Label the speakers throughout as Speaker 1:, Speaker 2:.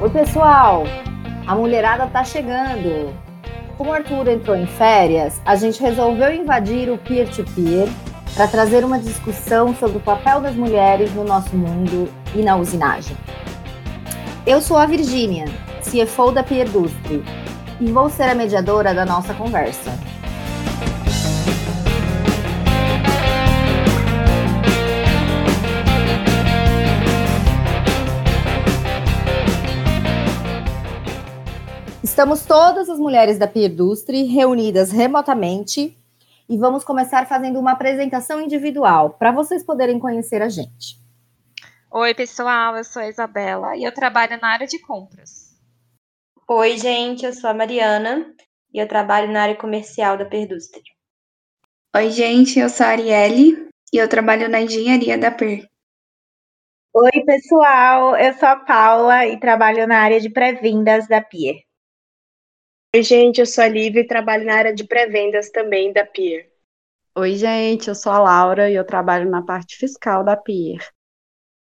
Speaker 1: Oi, pessoal! A mulherada tá chegando. Como Arthur entrou em férias, a gente resolveu invadir o peer-to-peer para trazer uma discussão sobre o papel das mulheres no nosso mundo e na usinagem. Eu sou a Virgínia, CFO da Peer Industry, e vou ser a mediadora da nossa conversa. Estamos todas as mulheres da Peer Industry reunidas remotamente e vamos começar fazendo uma apresentação individual para vocês poderem conhecer a gente.
Speaker 2: Oi, pessoal, eu sou a Isabela e eu trabalho na área de compras.
Speaker 3: Oi, gente, eu sou a Mariana e eu trabalho na área comercial da Perdustre.
Speaker 4: Oi, gente, eu sou a Arielle e eu trabalho na engenharia da Per.
Speaker 5: Oi, pessoal, eu sou a Paula e trabalho na área de pré-vendas da Pier.
Speaker 6: Oi, gente, eu sou a Lívia e trabalho na área de pré-vendas também da Pier.
Speaker 7: Oi, gente, eu sou a Laura e eu trabalho na parte fiscal da Pier.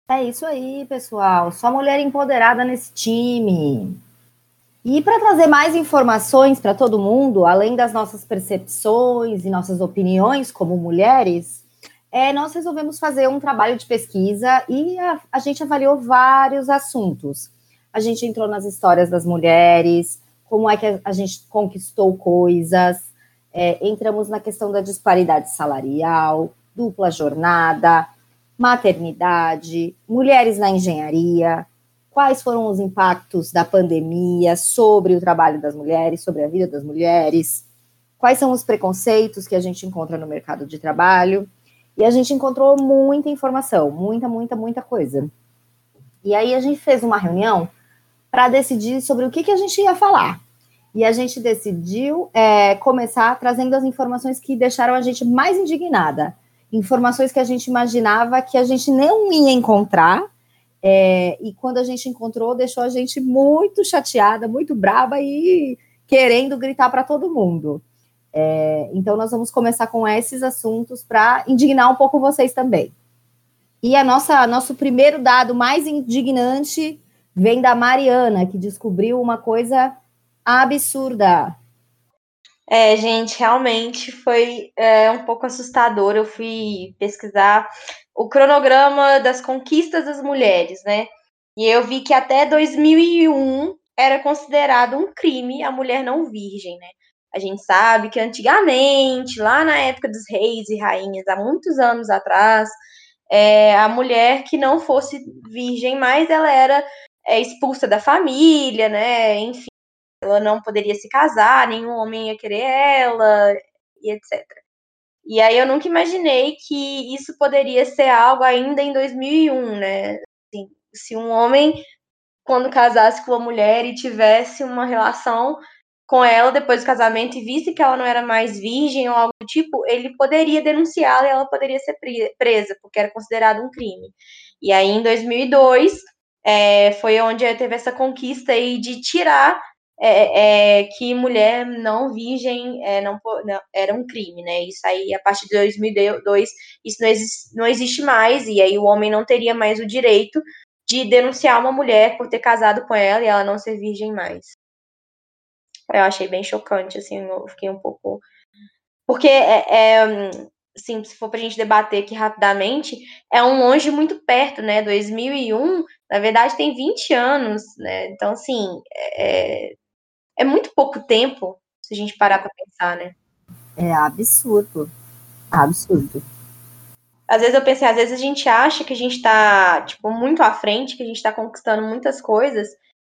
Speaker 1: É isso aí, pessoal. Só mulher empoderada nesse time. E para trazer mais informações para todo mundo, além das nossas percepções e nossas opiniões como mulheres, é, nós resolvemos fazer um trabalho de pesquisa e a, a gente avaliou vários assuntos. A gente entrou nas histórias das mulheres, como é que a gente conquistou coisas, é, entramos na questão da disparidade salarial, dupla jornada, maternidade, mulheres na engenharia, quais foram os impactos da pandemia sobre o trabalho das mulheres, sobre a vida das mulheres, quais são os preconceitos que a gente encontra no mercado de trabalho. E a gente encontrou muita informação, muita, muita, muita coisa. E aí a gente fez uma reunião para decidir sobre o que, que a gente ia falar. E a gente decidiu é, começar trazendo as informações que deixaram a gente mais indignada. Informações que a gente imaginava que a gente não ia encontrar. É, e quando a gente encontrou, deixou a gente muito chateada, muito brava e querendo gritar para todo mundo. É, então, nós vamos começar com esses assuntos para indignar um pouco vocês também. E a nossa nosso primeiro dado mais indignante vem da Mariana, que descobriu uma coisa absurda.
Speaker 3: É, gente, realmente foi é, um pouco assustador. Eu fui pesquisar o cronograma das conquistas das mulheres, né? E eu vi que até 2001 era considerado um crime a mulher não virgem, né? A gente sabe que antigamente, lá na época dos reis e rainhas, há muitos anos atrás, é, a mulher que não fosse virgem mais, ela era é, expulsa da família, né? Enfim, ela não poderia se casar, nenhum homem ia querer ela, e etc. E aí eu nunca imaginei que isso poderia ser algo ainda em 2001, né? Assim, se um homem, quando casasse com uma mulher e tivesse uma relação com ela depois do casamento e visse que ela não era mais virgem ou algo do tipo, ele poderia denunciá-la e ela poderia ser presa, porque era considerado um crime. E aí, em 2002, é, foi onde teve essa conquista aí de tirar é, é, que mulher não virgem é, não, não, era um crime, né? Isso aí, a partir de 2002, isso não existe, não existe mais, e aí o homem não teria mais o direito de denunciar uma mulher por ter casado com ela e ela não ser virgem mais. Eu achei bem chocante, assim, eu fiquei um pouco. Porque é, é assim, se for para a gente debater aqui rapidamente, é um longe muito perto, né? 2001, na verdade, tem 20 anos, né? Então, assim, é, é muito pouco tempo se a gente parar para pensar, né?
Speaker 1: É absurdo. Absurdo.
Speaker 3: Às vezes eu pensei, às vezes a gente acha que a gente está tipo, muito à frente, que a gente está conquistando muitas coisas,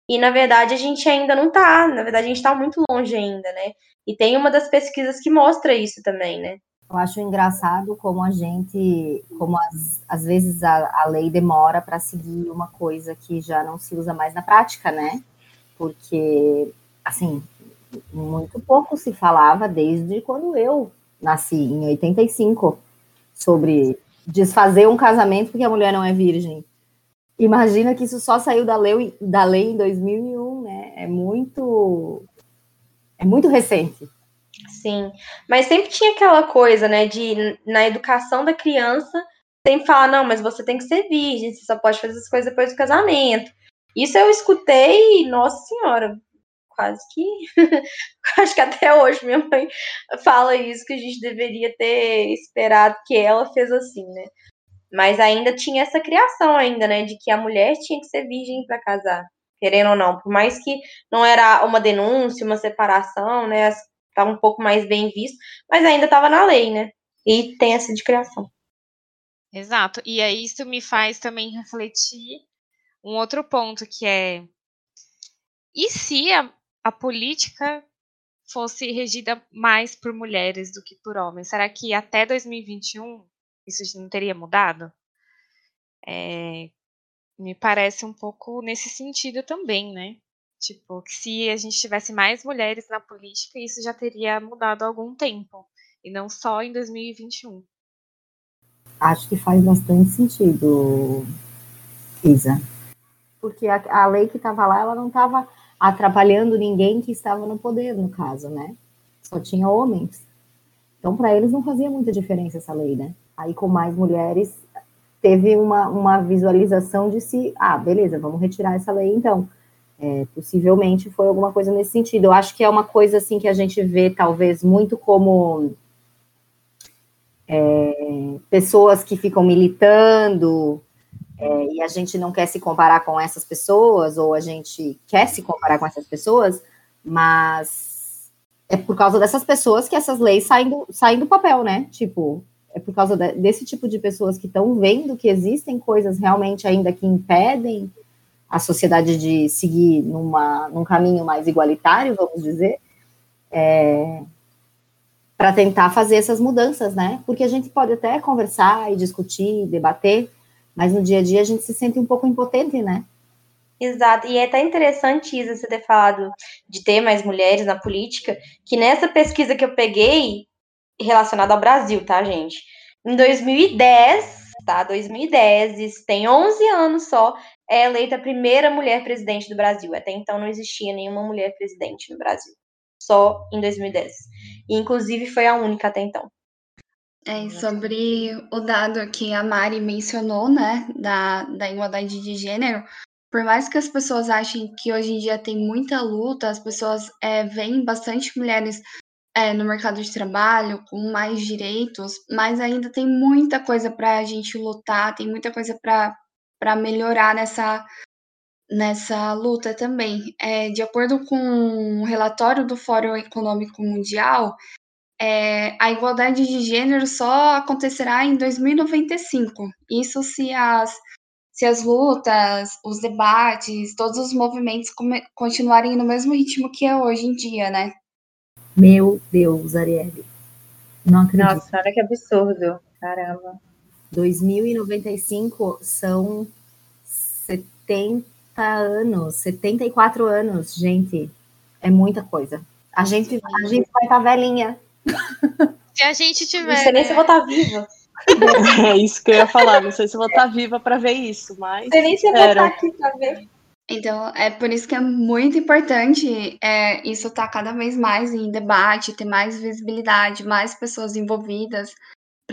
Speaker 3: e na verdade a gente ainda não está. Na verdade, a gente está muito longe ainda, né? E tem uma das pesquisas que mostra isso também, né?
Speaker 1: Eu acho engraçado como a gente, como às vezes a, a lei demora para seguir uma coisa que já não se usa mais na prática, né? Porque, assim, muito pouco se falava desde quando eu nasci, em 85, sobre desfazer um casamento porque a mulher não é virgem. Imagina que isso só saiu da lei, da lei em 2001, né? É muito, é muito recente.
Speaker 3: Sim, mas sempre tinha aquela coisa, né, de na educação da criança, sempre falar, não, mas você tem que ser virgem, você só pode fazer essas coisas depois do casamento. Isso eu escutei, nossa senhora, quase que. Acho que até hoje minha mãe fala isso, que a gente deveria ter esperado que ela fez assim, né? Mas ainda tinha essa criação ainda, né? De que a mulher tinha que ser virgem para casar, querendo ou não. Por mais que não era uma denúncia, uma separação, né? Estava um pouco mais bem visto, mas ainda estava na lei, né? E tem essa de criação.
Speaker 2: Exato. E aí isso me faz também refletir um outro ponto que é e se a, a política fosse regida mais por mulheres do que por homens? Será que até 2021 isso não teria mudado? É, me parece um pouco nesse sentido também, né? Tipo, que se a gente tivesse mais mulheres na política, isso já teria mudado há algum tempo, e não só em 2021.
Speaker 1: Acho que faz bastante sentido, Isa. Porque a, a lei que estava lá, ela não estava atrapalhando ninguém que estava no poder, no caso, né? Só tinha homens. Então, para eles não fazia muita diferença essa lei, né? Aí, com mais mulheres, teve uma, uma visualização de se, ah, beleza, vamos retirar essa lei então. É, possivelmente foi alguma coisa nesse sentido. Eu acho que é uma coisa assim que a gente vê, talvez, muito como é, pessoas que ficam militando é, e a gente não quer se comparar com essas pessoas, ou a gente quer se comparar com essas pessoas, mas é por causa dessas pessoas que essas leis saem do, saem do papel, né? Tipo, é por causa de, desse tipo de pessoas que estão vendo que existem coisas realmente ainda que impedem a sociedade de seguir numa, num caminho mais igualitário, vamos dizer, é, para tentar fazer essas mudanças, né? Porque a gente pode até conversar e discutir, debater, mas no dia a dia a gente se sente um pouco impotente, né?
Speaker 3: Exato, e é até interessante, Isa, você ter falado de ter mais mulheres na política, que nessa pesquisa que eu peguei, relacionada ao Brasil, tá, gente? Em 2010, tá? 2010, tem 11 anos só, é eleita a primeira mulher presidente do Brasil. Até então não existia nenhuma mulher presidente no Brasil. Só em 2010. E, inclusive, foi a única até então.
Speaker 4: É, sobre o dado que a Mari mencionou, né, da, da igualdade de gênero, por mais que as pessoas achem que hoje em dia tem muita luta, as pessoas é, veem bastante mulheres é, no mercado de trabalho com mais direitos, mas ainda tem muita coisa para a gente lutar, tem muita coisa para melhorar nessa, nessa luta também. É, de acordo com o um relatório do Fórum Econômico Mundial, é, a igualdade de gênero só acontecerá em 2095. Isso se as, se as lutas, os debates, todos os movimentos continuarem no mesmo ritmo que é hoje em dia, né?
Speaker 1: Meu Deus, Arielle. Não acredito.
Speaker 5: Nossa, olha que absurdo. Caramba.
Speaker 1: 2095 são 70 anos, 74 anos, gente. É muita coisa. A gente, a gente vai estar velhinha.
Speaker 2: Se a gente tiver.
Speaker 3: Não sei nem se eu vou estar viva.
Speaker 6: É isso que eu ia falar. Não sei se eu vou estar viva para ver isso, mas.
Speaker 3: Não sei nem se eu vou estar aqui para ver.
Speaker 4: Então, é por isso que é muito importante é, isso estar tá cada vez mais em debate, ter mais visibilidade, mais pessoas envolvidas,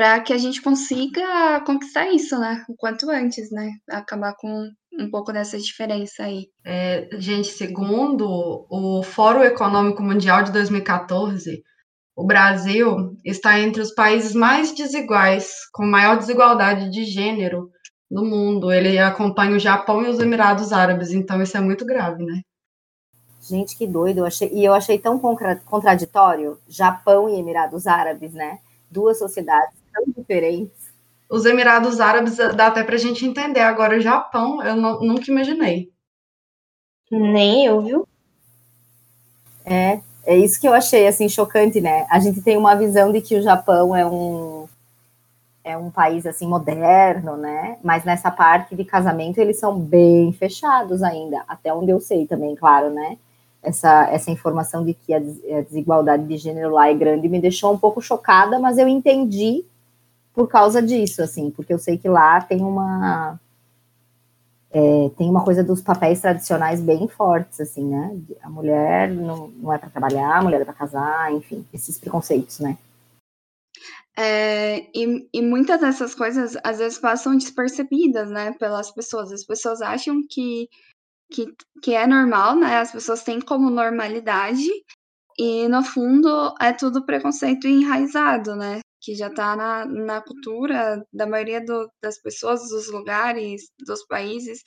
Speaker 4: para que a gente consiga conquistar isso, né? O quanto antes, né? Acabar com um pouco dessa diferença aí.
Speaker 8: É, gente, segundo o Fórum Econômico Mundial de 2014, o Brasil está entre os países mais desiguais, com maior desigualdade de gênero no mundo. Ele acompanha o Japão e os Emirados Árabes, então isso é muito grave, né?
Speaker 1: Gente, que doido. Eu achei, e eu achei tão contraditório Japão e Emirados Árabes, né? Duas sociedades tão diferentes.
Speaker 8: Os Emirados Árabes dá até para a gente entender. Agora, o Japão, eu não, nunca imaginei.
Speaker 3: Nem eu, viu?
Speaker 1: É, é isso que eu achei assim chocante, né? A gente tem uma visão de que o Japão é um é um país assim moderno, né? Mas nessa parte de casamento eles são bem fechados ainda, até onde eu sei também, claro, né? Essa, essa informação de que a desigualdade de gênero lá é grande me deixou um pouco chocada, mas eu entendi por causa disso, assim, porque eu sei que lá tem uma é, tem uma coisa dos papéis tradicionais bem fortes, assim, né? A mulher não, não é para trabalhar, a mulher é para casar, enfim, esses preconceitos, né?
Speaker 4: É, e, e muitas dessas coisas às vezes passam despercebidas, né, pelas pessoas. As pessoas acham que, que, que é normal, né? As pessoas têm como normalidade, e no fundo é tudo preconceito enraizado, né? Que já está na, na cultura da maioria do, das pessoas, dos lugares, dos países.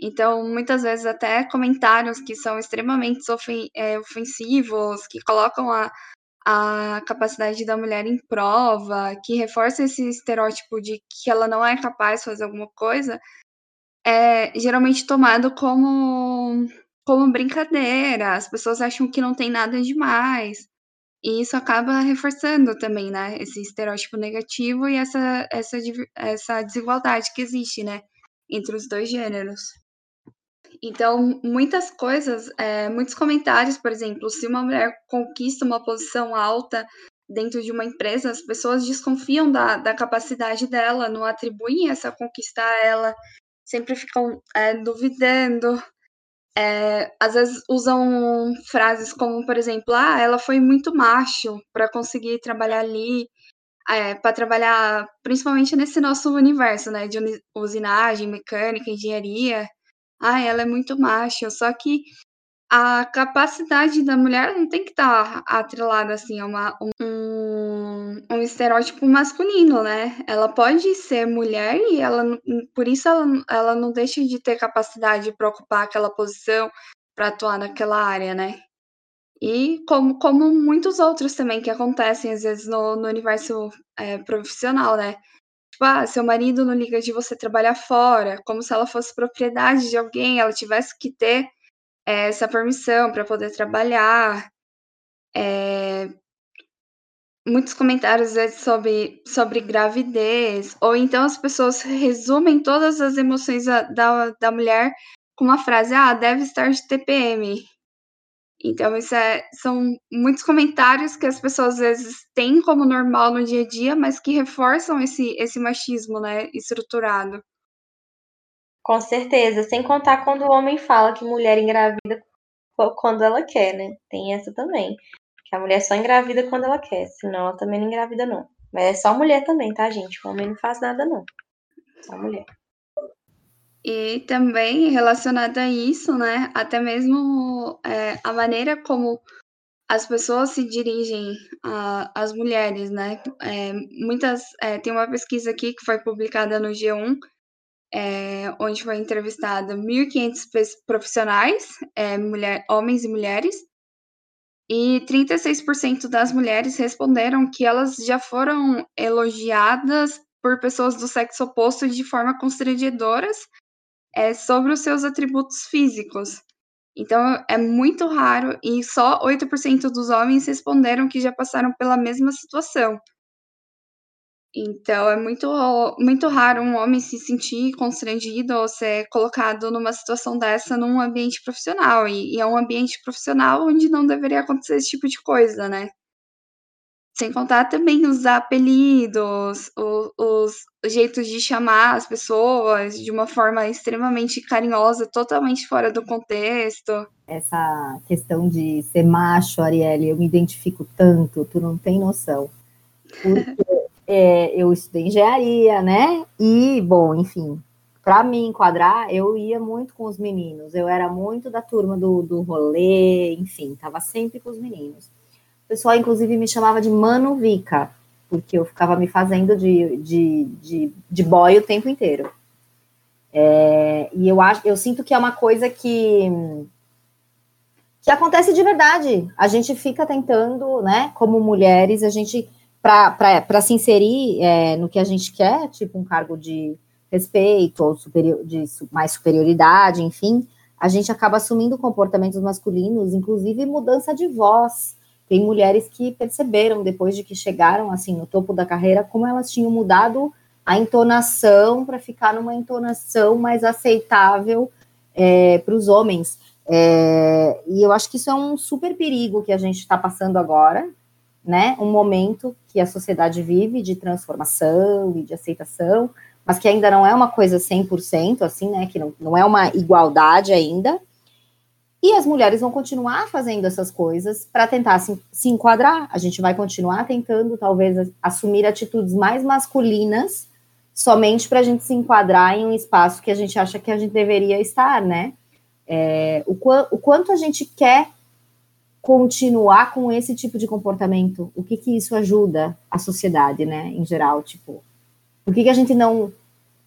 Speaker 4: Então, muitas vezes, até comentários que são extremamente é, ofensivos, que colocam a, a capacidade da mulher em prova, que reforça esse estereótipo de que ela não é capaz de fazer alguma coisa, é geralmente tomado como, como brincadeira. As pessoas acham que não tem nada demais. E isso acaba reforçando também, né, esse estereótipo negativo e essa, essa, essa desigualdade que existe, né, entre os dois gêneros. Então, muitas coisas, é, muitos comentários, por exemplo, se uma mulher conquista uma posição alta dentro de uma empresa, as pessoas desconfiam da, da capacidade dela, não atribuem essa conquista a ela, sempre ficam é, duvidando. É, às vezes usam frases como, por exemplo, ah, ela foi muito macho para conseguir trabalhar ali, é, para trabalhar principalmente nesse nosso universo, né, de usinagem, mecânica, engenharia. Ah, ela é muito macho, só que a capacidade da mulher não tem que estar tá atrelada assim a uma, um, um estereótipo masculino, né? Ela pode ser mulher e ela por isso ela, ela não deixa de ter capacidade para ocupar aquela posição, para atuar naquela área, né? E como, como muitos outros também que acontecem às vezes no, no universo é, profissional, né? Tipo, ah, seu marido não liga de você trabalhar fora, como se ela fosse propriedade de alguém, ela tivesse que ter é, essa permissão para poder trabalhar. É, muitos comentários vezes, sobre, sobre gravidez, ou então as pessoas resumem todas as emoções da, da, da mulher com uma frase: ah, deve estar de TPM. Então, isso é, são muitos comentários que as pessoas às vezes têm como normal no dia a dia, mas que reforçam esse, esse machismo, né, estruturado.
Speaker 3: Com certeza, sem contar quando o homem fala que mulher engravida quando ela quer, né? Tem essa também. Que a mulher só engravida quando ela quer, senão ela também não engravida, não. Mas é só mulher também, tá, gente? O homem não faz nada, não. Só mulher.
Speaker 4: E também relacionado a isso, né, até mesmo é, a maneira como as pessoas se dirigem às mulheres, né? É, muitas é, tem uma pesquisa aqui que foi publicada no G1, é, onde foi entrevistada 1.500 profissionais, é, mulher, homens e mulheres, e 36% das mulheres responderam que elas já foram elogiadas por pessoas do sexo oposto de forma constrangedoras é sobre os seus atributos físicos. Então, é muito raro e só 8% dos homens responderam que já passaram pela mesma situação. Então, é muito, muito raro um homem se sentir constrangido ou ser colocado numa situação dessa num ambiente profissional. E, e é um ambiente profissional onde não deveria acontecer esse tipo de coisa, né? Sem contar também os apelidos, os, os jeitos de chamar as pessoas de uma forma extremamente carinhosa, totalmente fora do contexto.
Speaker 1: Essa questão de ser macho, Arielle, eu me identifico tanto, tu não tem noção. Porque é, eu estudei engenharia, né? E, bom, enfim, para me enquadrar, eu ia muito com os meninos, eu era muito da turma do, do rolê, enfim, tava sempre com os meninos. O pessoal, inclusive, me chamava de Mano Vica, porque eu ficava me fazendo de, de, de, de boy o tempo inteiro. É, e eu acho, eu sinto que é uma coisa que que acontece de verdade. A gente fica tentando, né, como mulheres, a gente para se inserir é, no que a gente quer, tipo um cargo de respeito ou superior, de mais superioridade, enfim, a gente acaba assumindo comportamentos masculinos, inclusive mudança de voz. Tem mulheres que perceberam, depois de que chegaram assim no topo da carreira, como elas tinham mudado a entonação para ficar numa entonação mais aceitável é, para os homens. É, e eu acho que isso é um super perigo que a gente está passando agora, né? Um momento que a sociedade vive de transformação e de aceitação, mas que ainda não é uma coisa 100%, assim, né, que não, não é uma igualdade ainda, e as mulheres vão continuar fazendo essas coisas para tentar se, se enquadrar. A gente vai continuar tentando, talvez, assumir atitudes mais masculinas somente para a gente se enquadrar em um espaço que a gente acha que a gente deveria estar, né? É, o, o, quanto a gente quer continuar com esse tipo de comportamento, o que que isso ajuda a sociedade, né, em geral, tipo, por que que a gente não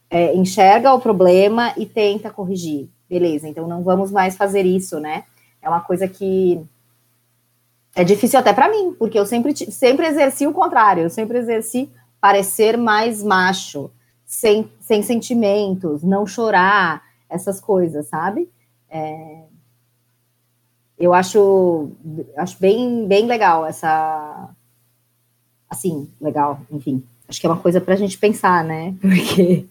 Speaker 1: é, enxerga o problema e tenta corrigir? Beleza, então não vamos mais fazer isso, né? É uma coisa que é difícil até para mim, porque eu sempre, sempre exerci o contrário, eu sempre exerci parecer mais macho, sem, sem sentimentos, não chorar, essas coisas, sabe? É, eu acho, acho bem, bem legal essa. Assim, legal, enfim. Acho que é uma coisa para a gente pensar, né? Porque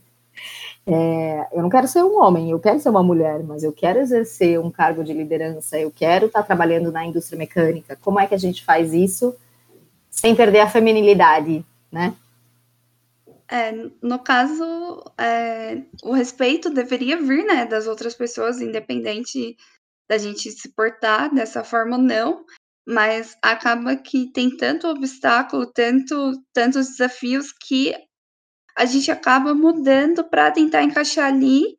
Speaker 1: é, eu não quero ser um homem, eu quero ser uma mulher, mas eu quero exercer um cargo de liderança, eu quero estar tá trabalhando na indústria mecânica. Como é que a gente faz isso sem perder a feminilidade, né?
Speaker 4: É, no caso, é, o respeito deveria vir, né, das outras pessoas, independente da gente se portar dessa forma ou não, mas acaba que tem tanto obstáculo, tanto, tantos desafios que a gente acaba mudando para tentar encaixar ali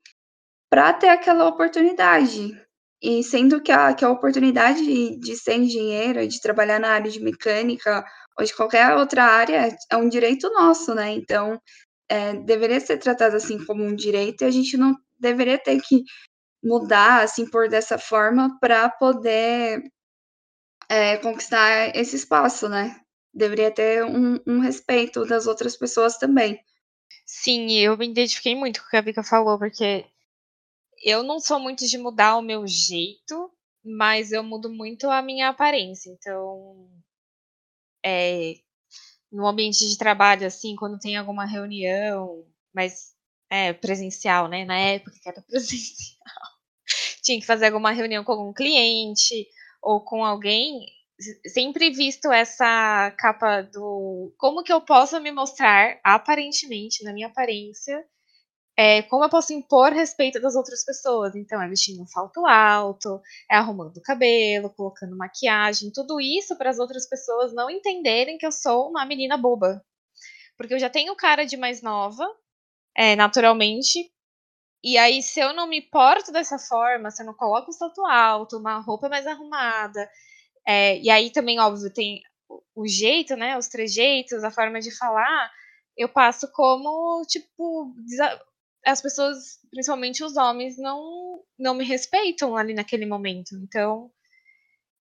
Speaker 4: para ter aquela oportunidade. E sendo que a, que a oportunidade de, de ser engenheiro, de trabalhar na área de mecânica, ou de qualquer outra área, é um direito nosso, né? Então, é, deveria ser tratado assim como um direito e a gente não deveria ter que mudar, assim, por dessa forma para poder é, conquistar esse espaço, né? Deveria ter um, um, respeito das outras pessoas também.
Speaker 2: Sim, eu me identifiquei muito com o que a Vika falou, porque eu não sou muito de mudar o meu jeito, mas eu mudo muito a minha aparência. Então, é, no ambiente de trabalho, assim, quando tem alguma reunião, mas é presencial, né? Na época que era presencial, tinha que fazer alguma reunião com algum cliente ou com alguém, sempre visto essa capa do como que eu posso me mostrar aparentemente na minha aparência é, como eu posso impor respeito das outras pessoas. Então, é vestindo um salto alto, é arrumando o cabelo, colocando maquiagem, tudo isso para as outras pessoas não entenderem que eu sou uma menina boba. Porque eu já tenho cara de mais nova, é, naturalmente. E aí, se eu não me porto dessa forma, se eu não coloco um salto alto, uma roupa mais arrumada, é, e aí também, óbvio, tem o jeito, né? Os trejeitos, a forma de falar, eu passo como, tipo, as pessoas, principalmente os homens, não, não me respeitam ali naquele momento. Então,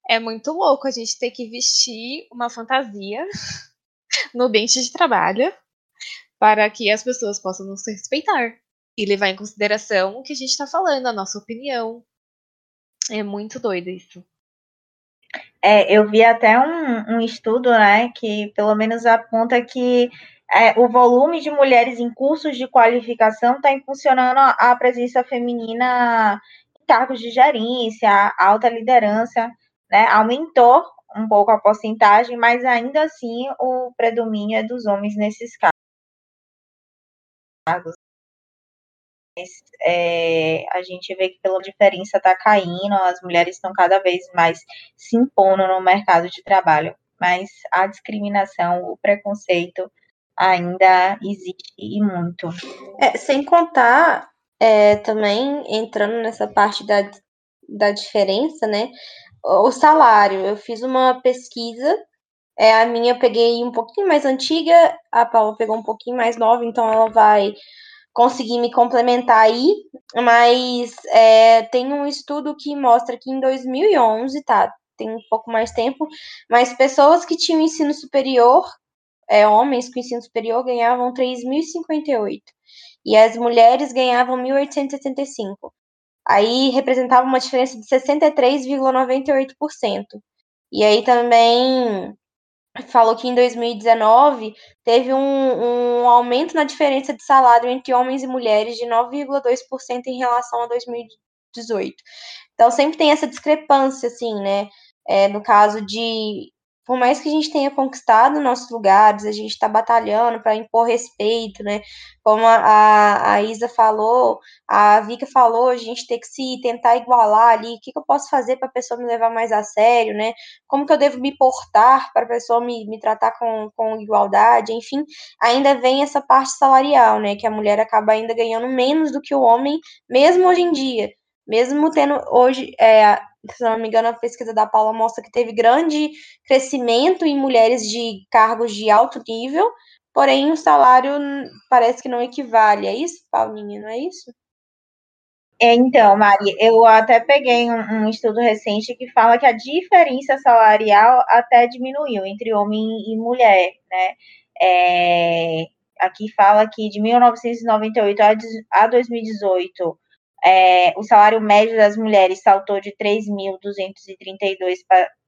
Speaker 2: é muito louco a gente ter que vestir uma fantasia no ambiente de trabalho para que as pessoas possam nos respeitar e levar em consideração o que a gente está falando, a nossa opinião. É muito doido isso.
Speaker 5: É, eu vi até um, um estudo, né, que pelo menos aponta que é, o volume de mulheres em cursos de qualificação está impulsionando a, presença feminina em cargos de gerência, alta liderança, né? Aumentou um pouco a porcentagem, mas ainda assim o predomínio é dos homens nesses cargos. É, a gente vê que pela diferença está caindo, as mulheres estão cada vez mais se impondo no mercado de trabalho, mas a discriminação, o preconceito ainda existe e muito.
Speaker 3: É, sem contar é, também entrando nessa parte da, da diferença, né? O salário. Eu fiz uma pesquisa, é, a minha eu peguei um pouquinho mais antiga, a Paula pegou um pouquinho mais nova, então ela vai conseguir me complementar aí, mas é, tem um estudo que mostra que em 2011, tá? Tem um pouco mais tempo, mas pessoas que tinham ensino superior é, homens com ensino superior ganhavam 3.058 e as mulheres ganhavam 1.875. Aí representava uma diferença de 63,98%. E aí também falou que em 2019 teve um, um, aumento na diferença de salário entre homens e mulheres de 9,2% em relação a 2018. Então sempre tem essa discrepância, assim, né? É, no caso de por mais que a gente tenha conquistado nossos lugares, a gente está batalhando para impor respeito, né? Como a, a Isa falou, a Vika falou, a gente tem que se tentar igualar ali, o que, que eu posso fazer para a pessoa me levar mais a sério, né? Como que eu devo me portar para a pessoa me, me tratar com, com igualdade, enfim, ainda vem essa parte salarial, né? Que a mulher acaba ainda ganhando menos do que o homem, mesmo hoje em dia. Mesmo tendo hoje, é, se não me engano, a pesquisa da Paula mostra que teve grande crescimento em mulheres de cargos de alto nível, porém o salário parece que não equivale. É isso, Paulinha, não é isso?
Speaker 5: É, então, Mari, eu até peguei um, um, estudo recente que fala que a diferença salarial até diminuiu entre homem e mulher, né? É, aqui fala que de 1998 a 2018 é, o salário médio das mulheres saltou de 3.232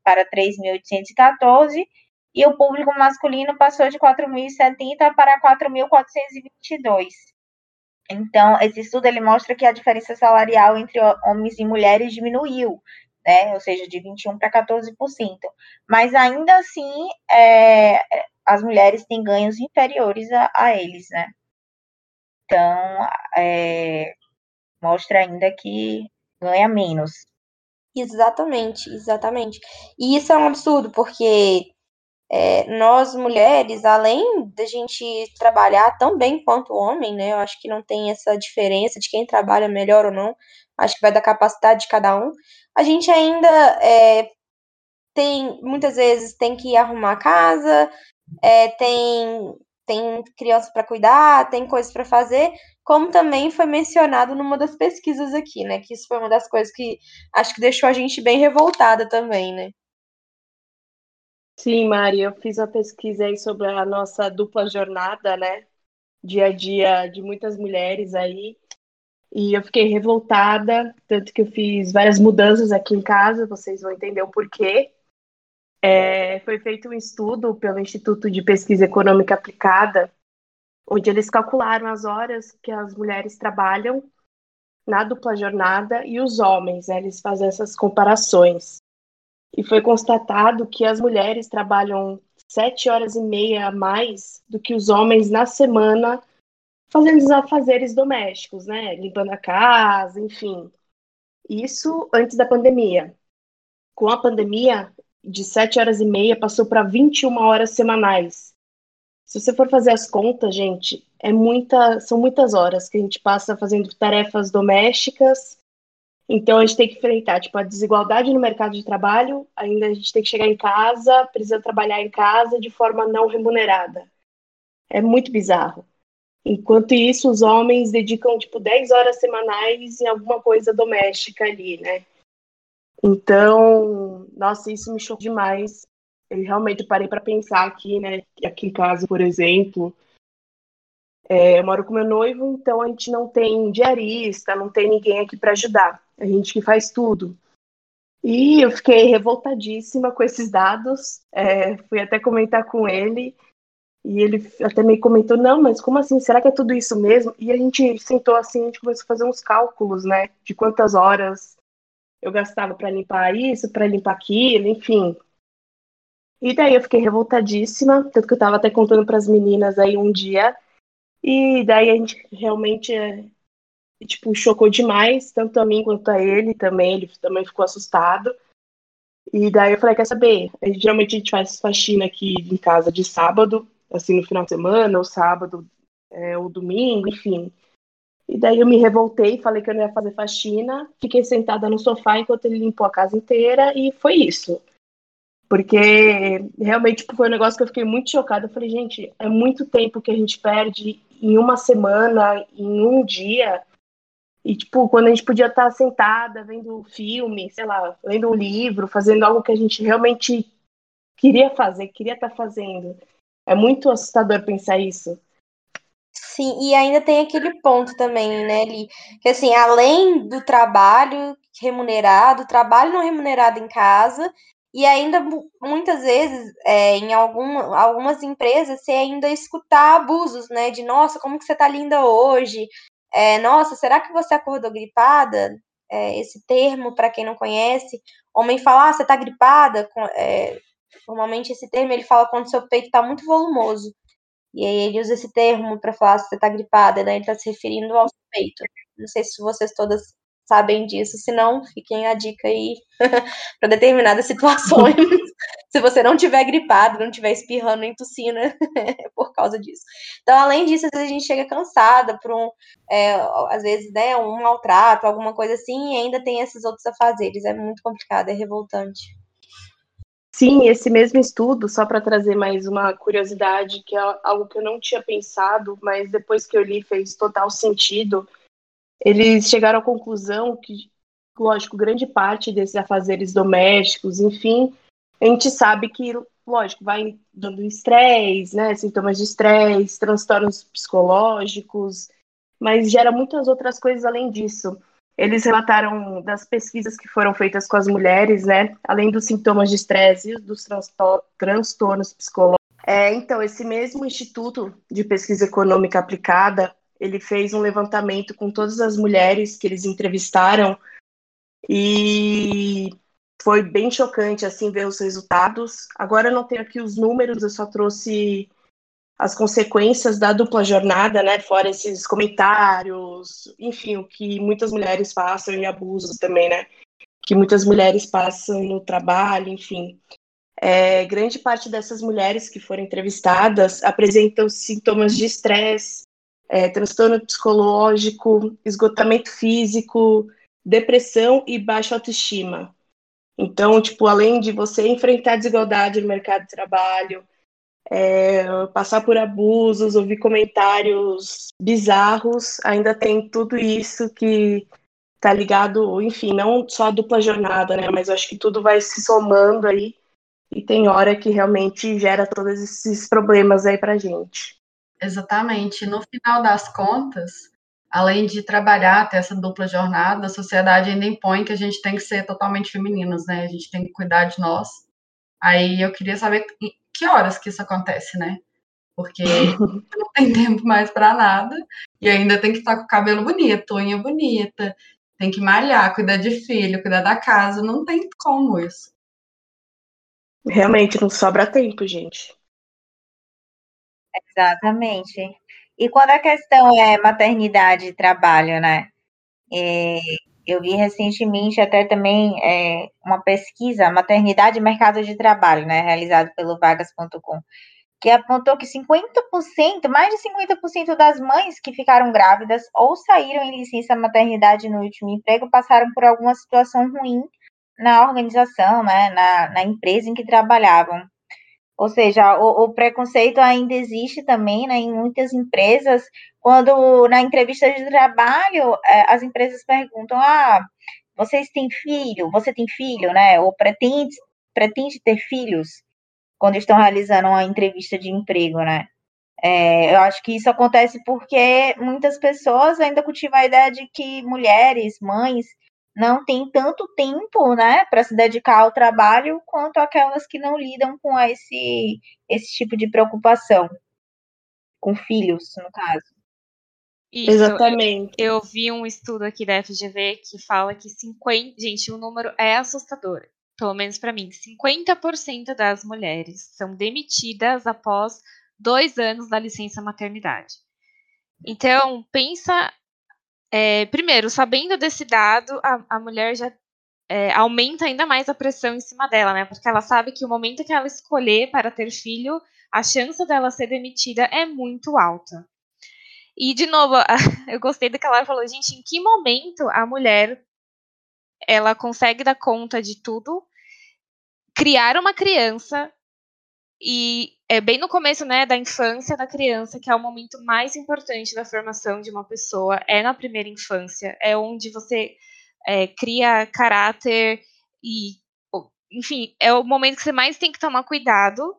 Speaker 5: para 3.814 e o público masculino passou de 4.070 para 4.422. Então, esse estudo ele mostra que a diferença salarial entre homens e mulheres diminuiu, né? Ou seja, de 21 para 14%. Mas ainda assim, é, as mulheres têm ganhos inferiores a, a eles, né? Então, é, mostra ainda que ganha menos.
Speaker 3: Exatamente, exatamente. E isso é um absurdo, porque é, nós mulheres, além da gente trabalhar tão bem quanto homem, né? Eu acho que não tem essa diferença de quem trabalha melhor ou não. Acho que vai da capacidade de cada um. A gente ainda é, tem, muitas vezes, tem que arrumar a casa, é, tem, tem criança para cuidar, tem coisas para fazer, como também foi mencionado numa das pesquisas aqui, né? Que isso foi uma das coisas que acho que deixou a gente bem revoltada também, né?
Speaker 6: Sim, Mari, eu fiz uma pesquisa aí sobre a nossa dupla jornada, né? Dia a dia de muitas mulheres aí. E eu fiquei revoltada, tanto que eu fiz várias mudanças aqui em casa, vocês vão entender o porquê. É, foi feito um estudo pelo Instituto de Pesquisa Econômica Aplicada onde eles calcularam as horas que as mulheres trabalham na dupla jornada e os homens, né, eles fazem essas comparações. E foi constatado que as mulheres trabalham sete horas e meia a mais do que os homens na semana fazendo os afazeres domésticos, né, limpando a casa, enfim. Isso antes da pandemia. Com a pandemia, de sete horas e meia passou para 21 horas semanais. Se você for fazer as contas, gente, é muita, são muitas horas que a gente passa fazendo tarefas domésticas. Então a gente tem que enfrentar tipo a desigualdade no mercado de trabalho, ainda a gente tem que chegar em casa, precisa trabalhar em casa de forma não remunerada. É muito bizarro. Enquanto isso, os homens dedicam tipo 10 horas semanais em alguma coisa doméstica ali, né? Então, nossa, isso me chocou demais eu realmente parei para pensar aqui, né? Aqui em casa, por exemplo, é, eu moro com meu noivo, então a gente não tem diarista, não tem ninguém aqui para ajudar. A gente que faz tudo. E eu fiquei revoltadíssima com esses dados. É, fui até comentar com ele. E ele até me comentou, não, mas como assim? Será que é tudo isso mesmo? E a gente sentou assim, a gente começou a fazer uns cálculos, né? De quantas horas eu gastava para limpar isso, para limpar aquilo, enfim. E daí eu fiquei revoltadíssima, tanto que eu tava até contando para as meninas aí um dia. E daí a gente realmente é, tipo chocou demais, tanto a mim quanto a ele também, ele também ficou assustado. E daí eu falei, quer saber? Geralmente a gente faz faxina aqui em casa de sábado, assim no final de semana, ou sábado, é, ou domingo, enfim. E daí eu me revoltei, falei que eu não ia fazer faxina, fiquei sentada no sofá enquanto ele limpou a casa inteira e foi isso. Porque realmente tipo, foi um negócio que eu fiquei muito chocada. Eu falei, gente, é muito tempo que a gente perde em uma semana, em um dia. E, tipo, quando a gente podia estar sentada, vendo filme, sei lá, lendo um livro, fazendo algo que a gente realmente queria fazer, queria estar fazendo. É muito assustador pensar isso.
Speaker 3: Sim, e ainda tem aquele ponto também, né, Li? Que assim, além do trabalho remunerado, trabalho não remunerado em casa, e ainda, muitas vezes, é, em algum, algumas empresas, você ainda escutar abusos, né? De, nossa, como que você tá linda hoje? É, nossa, será que você acordou gripada? É, esse termo, para quem não conhece, homem fala, ah, você tá gripada? É, Normalmente esse termo ele fala quando seu peito está muito volumoso. E aí ele usa esse termo para falar se você está gripada, né? Ele está se referindo ao peito. Não sei se vocês todas sabem disso, se não, fiquem a dica aí para determinadas situações. se você não tiver gripado, não tiver espirrando nem tossindo, é por causa disso. Então, além disso, às vezes a gente chega cansada por um, é, às vezes, né, um maltrato, alguma coisa assim, e ainda tem esses outros afazeres. É muito complicado, é revoltante.
Speaker 6: Sim, esse mesmo estudo, só para trazer mais uma curiosidade, que é algo que eu não tinha pensado, mas depois que eu li fez total sentido. Eles chegaram à conclusão que, lógico, grande parte desses afazeres domésticos, enfim, a gente sabe que, lógico, vai dando estresse, né, sintomas de estresse, transtornos psicológicos, mas gera muitas outras coisas além disso. Eles relataram das pesquisas que foram feitas com as mulheres, né? Além dos sintomas de estresse e dos transtornos psicológicos. É, então, esse mesmo Instituto de Pesquisa Econômica Aplicada, ele fez um levantamento com todas as mulheres que eles entrevistaram e foi bem chocante, assim, ver os resultados. Agora eu não tenho aqui os números, eu só trouxe as consequências da dupla jornada, né? Fora esses comentários, enfim, o que muitas mulheres passam e abusos também, né? Que muitas mulheres passam no trabalho, enfim. É, grande parte dessas mulheres que foram entrevistadas apresentam sintomas de estresse, é, transtorno psicológico, esgotamento físico, depressão e baixa autoestima. Então, tipo, além de você enfrentar desigualdade no mercado de trabalho, é, passar por abusos, ouvir comentários bizarros, ainda tem tudo isso que tá ligado, enfim, não só a dupla jornada, né? Mas acho que tudo vai se somando aí e tem hora que realmente gera todos esses problemas aí pra gente.
Speaker 8: Exatamente. No final das contas, além de trabalhar, ter essa dupla jornada, a sociedade ainda impõe que a gente tem que ser totalmente femininos, né? A gente tem que cuidar de nós. Aí eu queria saber que horas que isso acontece, né? Porque não tem tempo mais para nada e ainda tem que estar com o cabelo bonito, unha bonita, tem que malhar, cuidar de filho, cuidar da casa, não tem como isso.
Speaker 6: Realmente não sobra tempo, gente.
Speaker 5: Exatamente. E quando a questão é maternidade e trabalho, né? É, eu vi recentemente até também é, uma pesquisa, maternidade e mercado de trabalho, né, realizado pelo vagas.com, que apontou que 50%, mais de 50% das mães que ficaram grávidas ou saíram em licença maternidade no último emprego passaram por alguma situação ruim na organização, né, na, na empresa em que trabalhavam. Ou seja, o, o, preconceito ainda existe também né, em muitas empresas, quando na entrevista de trabalho é, as empresas perguntam: ah, vocês têm filho? Você tem filho, né? Ou pretende, pretende ter filhos? Quando estão realizando uma entrevista de emprego, né? É, eu acho que isso acontece porque muitas pessoas ainda cultivam a ideia de que mulheres, mães, não tem tanto tempo, né, para se dedicar ao trabalho quanto aquelas que não lidam com esse esse tipo de preocupação com filhos, no caso.
Speaker 2: Isso, Exatamente. Eu, eu, vi um estudo aqui da FGV que fala que 50, gente, o número é assustador, pelo menos para mim, 50% das mulheres são demitidas após dois anos da licença maternidade. Então, pensa é, primeiro, sabendo desse dado, a, a mulher já é, aumenta ainda mais a pressão em cima dela, né? Porque ela sabe que o momento que ela escolher para ter filho, a chance dela ser demitida é muito alta. E, de novo, eu gostei do que ela falou, gente, em que momento a mulher ela consegue dar conta de tudo, criar uma criança e é bem no começo, né, da infância da criança, que é o momento mais importante da formação de uma pessoa, é na primeira infância, é onde você é, cria caráter e, enfim, é o momento que você mais tem que tomar cuidado.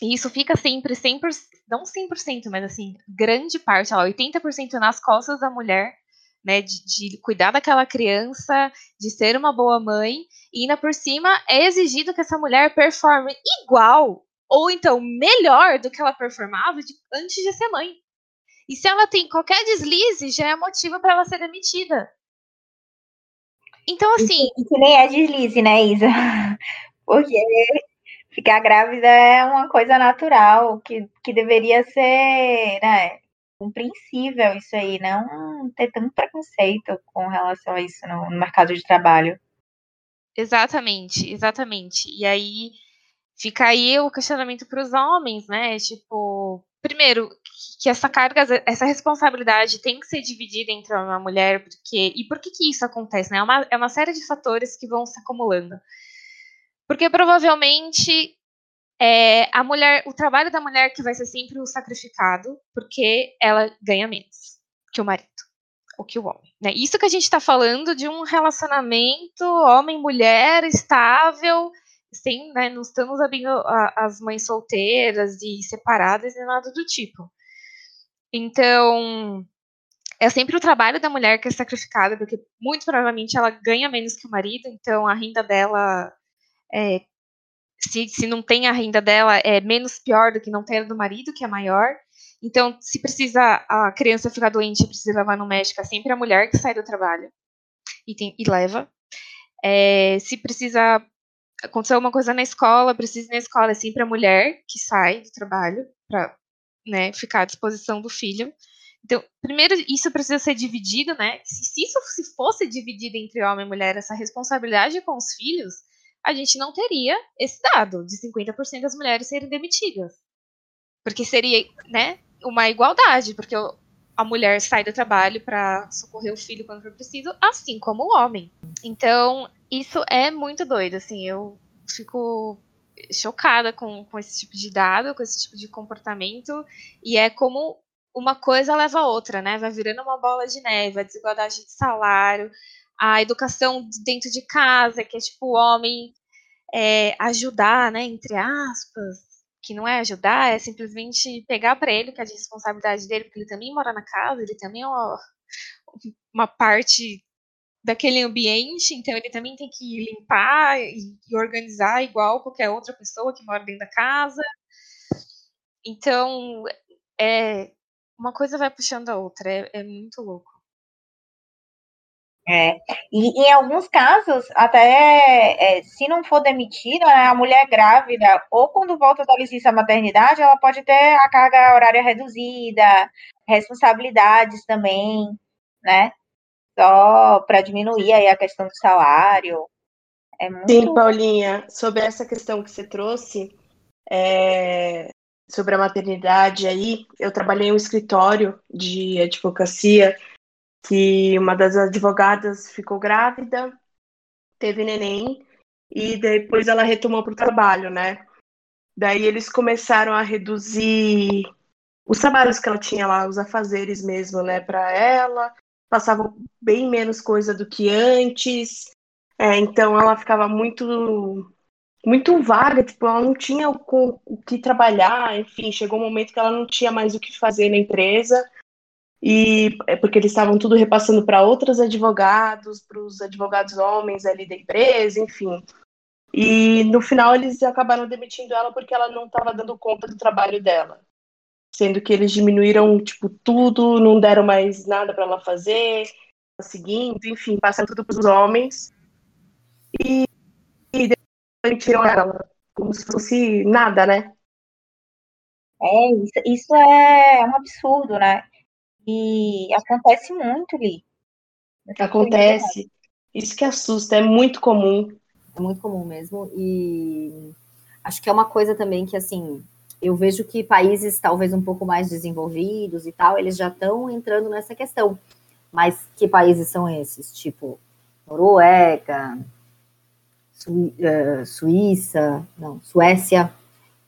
Speaker 2: E isso fica sempre 100%, não 100%, mas assim, grande parte, ó, 80% nas costas da mulher, né, de, de, cuidar daquela criança, de ser uma boa mãe, e ainda por cima é exigido que essa mulher performe igual ou então melhor do que ela performava de, antes de ser mãe. E se ela tem qualquer deslize, já é motivo para ela ser demitida. Então, assim.
Speaker 5: Isso, isso nem é deslize, né, Isa? Porque ficar grávida é uma coisa natural, que, que deveria ser, né, compreensível isso aí, não ter tanto preconceito com relação a isso no, no mercado de trabalho.
Speaker 2: Exatamente, exatamente. E aí fica aí o questionamento para os homens, né? Tipo, primeiro, que essa carga, essa responsabilidade tem que ser dividida entre uma mulher, porque e por que, que isso acontece? Né? É, uma, é uma série de fatores que vão se acumulando. Porque provavelmente é, a mulher, o trabalho da mulher que vai ser sempre o sacrificado, porque ela ganha menos que o marido ou que o homem. Né? Isso que a gente está falando de um relacionamento homem-mulher estável, sem, né, não estamos abrindo as mães solteiras e separadas e nada do tipo. Então, é sempre o trabalho da mulher que é sacrificado, porque muito provavelmente ela ganha menos que o marido, então a renda dela é, se, se não tem a renda dela, é menos pior do que não ter a do marido, que é maior. Então, se precisa a criança ficar doente, precisa levar no médico, é sempre a mulher que sai do trabalho e, tem, e leva. É, se precisa acontecer alguma coisa na escola, precisa ir na escola, é sempre a mulher que sai do trabalho para né, ficar à disposição do filho. Então, primeiro, isso precisa ser dividido, né? Se, se isso se fosse dividido entre homem e mulher, essa responsabilidade com os filhos, a gente não teria esse dado de 50% das mulheres serem demitidas. Porque seria, né, uma igualdade, porque a mulher sai do trabalho para socorrer o filho quando for preciso, assim como o homem. Então, isso é muito doido, assim, eu fico chocada com, com esse tipo de dado, com esse tipo de comportamento, e é como uma coisa leva a outra, né? Vai virando uma bola de neve, a desigualdade de salário, a educação dentro de casa, que é tipo o homem é, ajudar, né, entre aspas, que não é ajudar, é simplesmente pegar para ele, que é a responsabilidade dele, porque ele também mora na casa, ele também é uma, uma parte daquele ambiente, então ele também tem que limpar e, organizar igual qualquer outra pessoa que mora dentro da casa. Então, é uma coisa vai puxando a outra, é, é muito louco.
Speaker 5: É, e em alguns casos, até é, se não for demitida, né, a mulher grávida, ou quando volta da licença maternidade, ela pode ter a carga horária reduzida, responsabilidades também, né? Só para diminuir aí a questão do salário.
Speaker 6: É muito... Sim, Paulinha, sobre essa questão que você trouxe, é, sobre a maternidade aí, eu trabalhei em um escritório de advocacia que uma das advogadas ficou grávida, teve neném, e depois ela retomou para o trabalho, né? Daí eles começaram a reduzir os trabalhos que ela tinha lá, os afazeres mesmo, né, para ela, passavam bem menos coisa do que antes, é, então ela ficava muito muito vaga, tipo, ela não tinha o, o que trabalhar, enfim, chegou um momento que ela não tinha mais o que fazer na empresa, e é porque eles estavam tudo repassando para outros advogados, para os advogados homens ali da empresa, enfim. E no final eles acabaram demitindo ela porque ela não estava dando conta do trabalho dela. Sendo que eles diminuíram, tipo, tudo, não deram mais nada para ela fazer, seguindo, enfim, passando tudo para os homens. E, e demitiram ela, como se fosse nada, né?
Speaker 5: É, isso, isso é um absurdo, né? E acontece muito ali.
Speaker 6: Acontece. Isso que assusta, é muito comum.
Speaker 1: É muito comum mesmo. E acho que é uma coisa também que, assim, eu vejo que países talvez um pouco mais desenvolvidos e tal, eles já estão entrando nessa questão. Mas que países são esses? Tipo, Noruega, eh, Suíça, não, Suécia.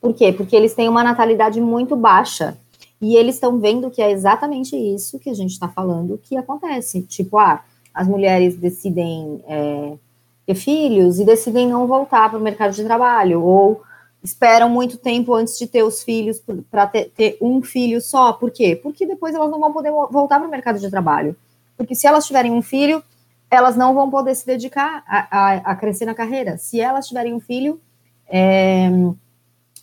Speaker 1: Por quê? Porque eles têm uma natalidade muito baixa. E eles estão vendo que é exatamente isso que a gente está falando que acontece. Tipo, ah, as mulheres decidem é, ter filhos e decidem não voltar para o mercado de trabalho, ou esperam muito tempo antes de ter os filhos para ter, ter, um filho só. Por quê? Porque depois elas não vão poder voltar para o mercado de trabalho. Porque se elas tiverem um filho, elas não vão poder se dedicar a, a, a crescer na carreira. Se elas tiverem um filho, é,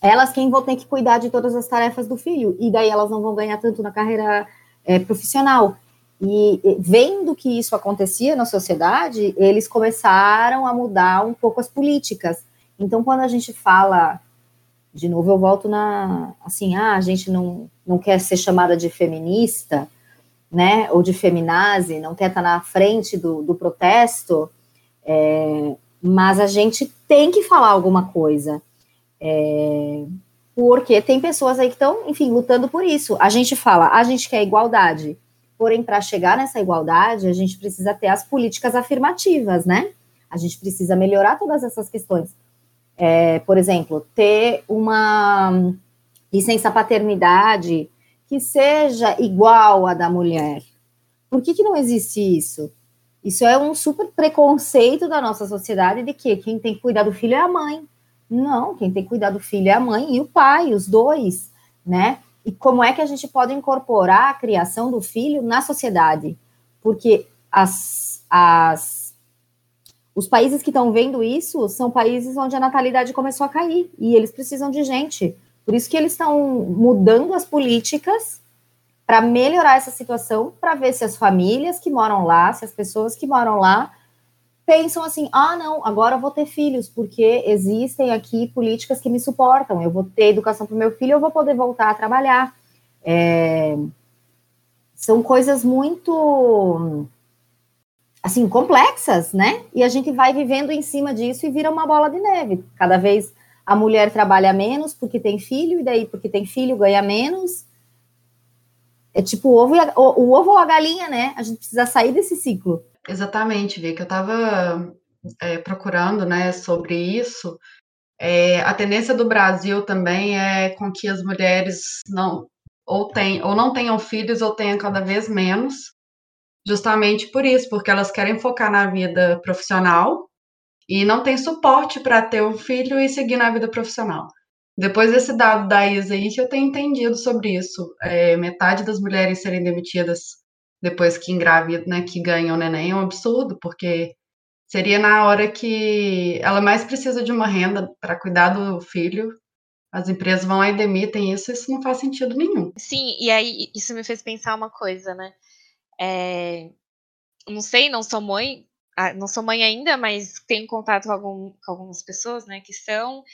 Speaker 1: elas quem vão ter que cuidar de todas as tarefas do filho, e daí elas não vão ganhar tanto na carreira é, profissional. E, e vendo que isso acontecia na sociedade, eles começaram a mudar um pouco as políticas. Então, quando a gente fala de novo eu volto na, assim, ah, a gente não, não quer ser chamada de feminista, né, ou de feminazi, não quer estar na frente do, do protesto, é, mas a gente tem que falar alguma coisa, é, porque tem pessoas aí que estão, enfim, lutando por isso. A gente fala, a gente quer igualdade, porém, para chegar nessa igualdade, a gente precisa ter as políticas afirmativas, né? A gente precisa melhorar todas essas questões. É, por exemplo, ter uma licença paternidade que seja igual à da mulher. Por que, que não existe isso? Isso é um super preconceito da nossa sociedade de que quem tem que cuidar do filho é a mãe. Não, quem tem que cuidar do filho é a mãe e o pai, os dois, né? E como é que a gente pode incorporar a criação do filho na sociedade? Porque as, as, os países que estão vendo isso são países onde a natalidade começou a cair e eles precisam de gente. Por isso que eles estão mudando as políticas para melhorar essa situação, para ver se as famílias que moram lá, se as pessoas que moram lá pensam assim: ah, não, agora eu vou ter filhos, porque existem aqui políticas que me suportam. Eu vou ter educação para o meu filho, eu vou poder voltar a trabalhar. É... São coisas muito assim complexas, né? E a gente vai vivendo em cima disso e vira uma bola de neve. Cada vez a mulher trabalha menos porque tem filho, e daí porque tem filho ganha menos. É tipo o ovo, a, o, o, ovo ou a galinha, né? A gente precisa sair desse ciclo.
Speaker 8: Exatamente, Vi, que eu estava é, procurando né, sobre isso. É, a tendência do Brasil também é com que as mulheres não ou, tem, ou não tenham filhos ou tenham cada vez menos, justamente por isso, porque elas querem focar na vida profissional e não tem suporte para ter um filho e seguir na vida profissional. Depois desse dado da Isa aí que eu tenho entendido sobre isso, é, metade das mulheres serem demitidas depois que engravidam, né, que ganham neném é um absurdo, porque seria na hora que ela mais precisa de uma renda para cuidar do filho, as empresas vão lá e demitem isso, isso não faz sentido nenhum.
Speaker 2: Sim, e aí isso me fez pensar uma coisa, né? É, não sei, não sou mãe, ah, não sou mãe ainda, mas tenho contato com, algum, com algumas pessoas, né, que são,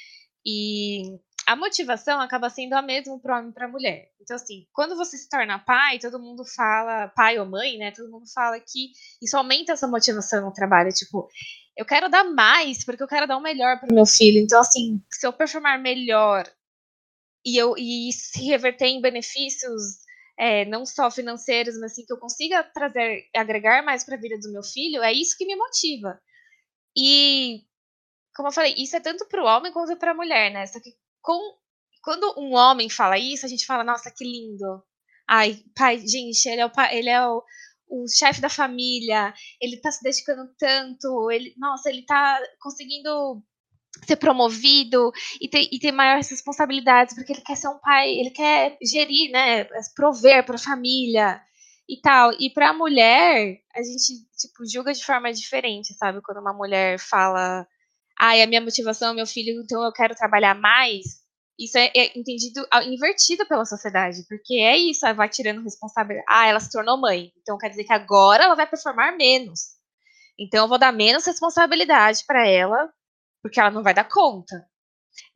Speaker 2: e a motivação acaba sendo a mesma para homem e para mulher. Então, assim, quando você se torna pai, todo mundo fala, pai ou mãe, né, todo mundo fala que isso aumenta essa motivação no trabalho, tipo, eu quero dar mais, porque eu quero dar o melhor para meu filho. Então, assim, se eu performar melhor e eu e se reverter em benefícios é, não só financeiros, mas assim, que eu consiga trazer, agregar mais para a vida do meu filho, é isso que me motiva. E, como eu falei, isso é tanto para o homem quanto para a mulher, né? Só que com, quando um homem fala isso, a gente fala, nossa, que lindo. Ai, pai, gente, ele é o, ele é o, o chefe da família, ele tá se dedicando tanto, ele, nossa, ele tá conseguindo ser promovido e ter, e ter maiores responsabilidades, porque ele quer ser um pai, ele quer gerir, né, prover para a família e tal. E para a mulher, a gente tipo julga de forma diferente, sabe? Quando uma mulher fala, ai, a minha motivação é meu filho, então eu quero trabalhar mais. Isso é, é entendido, invertido pela sociedade, porque é isso, ela vai tirando responsabilidade. Ah, ela se tornou mãe, então quer dizer que agora ela vai performar menos. Então eu vou dar menos responsabilidade para ela porque ela não vai dar conta.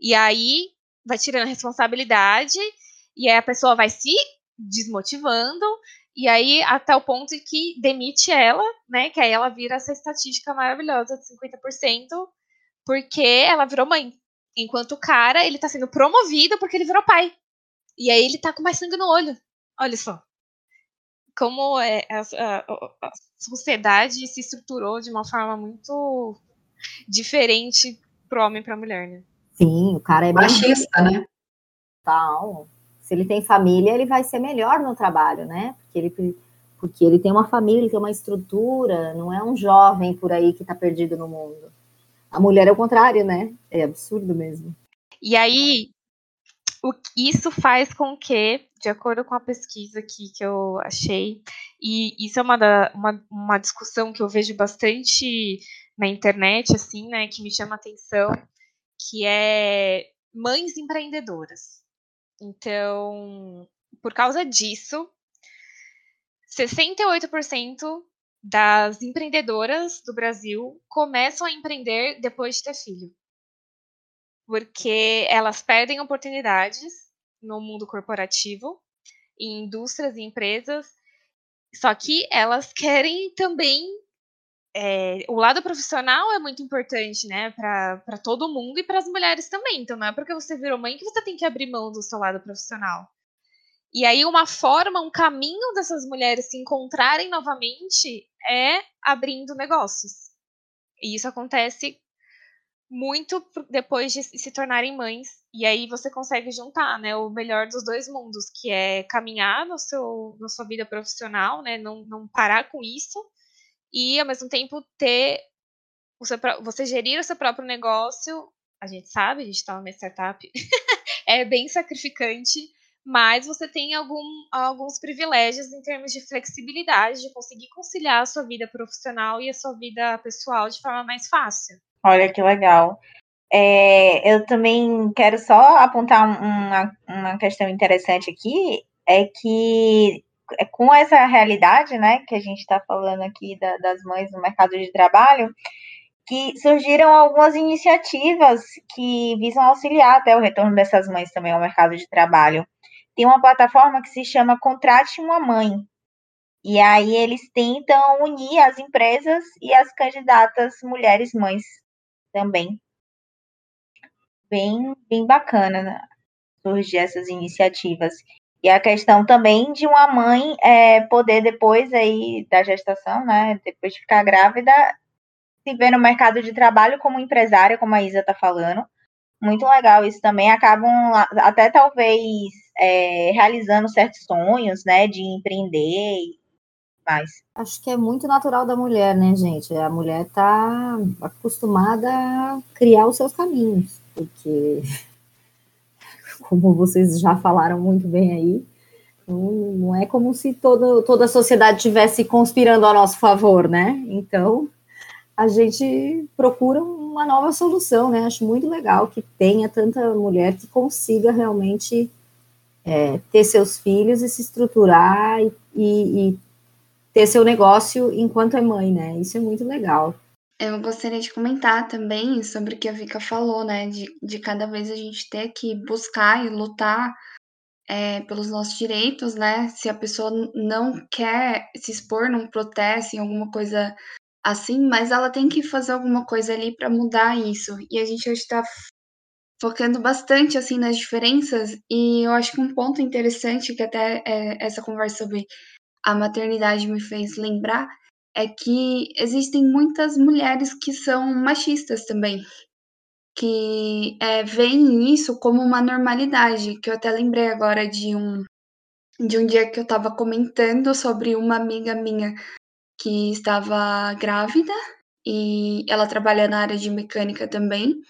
Speaker 2: E aí vai tirando a responsabilidade, e aí a pessoa vai se desmotivando, e aí até o ponto que demite ela, né? Que aí ela vira essa estatística maravilhosa de 50%, porque ela virou mãe. Enquanto o cara, ele tá sendo promovido porque ele virou pai. E aí ele tá com mais sangue no olho. Olha só. Como é, a, a, a sociedade se estruturou de uma forma muito diferente pro homem e pra mulher, né?
Speaker 1: Sim, o cara é
Speaker 8: machista, né?
Speaker 1: Tal. Se ele tem família, ele vai ser melhor no trabalho, né? Porque ele, porque ele tem uma família, ele tem uma estrutura, não é um jovem por aí que tá perdido no mundo. A mulher é o contrário, né? É absurdo mesmo.
Speaker 2: E aí, o, isso faz com que, de acordo com a pesquisa aqui que eu achei, e isso é uma, da, uma, uma discussão que eu vejo bastante na internet, assim, né, que me chama atenção, que é mães empreendedoras. Então, por causa disso, 68% das empreendedoras do Brasil começam a empreender depois de ter filho. porque elas perdem oportunidades no mundo corporativo, em indústrias e empresas, só que elas querem também. É, o lado profissional é muito importante, né, para todo mundo e para as mulheres também. Então, não é porque você virou mãe que você tem que abrir mão do seu lado profissional. E aí, uma forma, um caminho dessas mulheres se encontrarem novamente é abrindo negócios. E isso acontece muito depois de se tornarem mães. E aí você consegue juntar, né, o melhor dos dois mundos, que é caminhar no seu, na sua vida profissional, né, não, não parar com isso, e ao mesmo tempo ter seu, você gerir o seu próprio negócio. A gente sabe, a gente está numa startup, é bem sacrificante, mas você tem algum, alguns privilégios em termos de flexibilidade, de conseguir conciliar a sua vida profissional e a sua vida pessoal de forma mais fácil.
Speaker 5: Olha que legal. É, eu também quero só apontar uma, uma questão interessante aqui, é que com essa realidade, né, que a gente está falando aqui da, das mães no mercado de trabalho, que surgiram algumas iniciativas que visam auxiliar até o retorno dessas mães também ao mercado de trabalho. Tem uma plataforma que se chama Contrate uma Mãe. E aí eles tentam unir as empresas e as candidatas mulheres mães também. Bem, bem bacana né? surgir essas iniciativas. E a questão também de uma mãe é, poder depois aí da gestação, né, depois de ficar grávida, se ver no mercado de trabalho como empresária, como a Isa está falando. Muito legal isso também. Acabam até talvez é, realizando certos sonhos, né, de empreender mais.
Speaker 1: Acho que é muito natural da mulher, né, gente? A mulher tá acostumada a criar os seus caminhos, porque, como vocês já falaram muito bem aí, não é como se todo, toda a sociedade estivesse conspirando a nosso favor, né? Então, a gente procura uma nova solução, né? Acho muito legal que tenha tanta mulher que consiga realmente é, ter seus filhos e se estruturar e, e, e ter seu negócio enquanto é mãe, né? Isso é muito legal.
Speaker 4: Eu gostaria de comentar também sobre o que a Vika falou, né? De, de cada vez a gente ter que buscar e lutar é, pelos nossos direitos, né? Se a pessoa não quer se expor num protesto, em alguma coisa assim, mas ela tem que fazer alguma coisa ali para mudar isso. E a gente hoje está focando bastante assim nas diferenças e eu acho que um ponto interessante que até é, essa conversa sobre a maternidade me fez lembrar é que existem muitas mulheres que são machistas também, que é, veem isso como uma normalidade, que eu até lembrei agora de um de um dia que eu estava comentando sobre uma amiga minha que estava grávida e ela trabalha na área de mecânica também.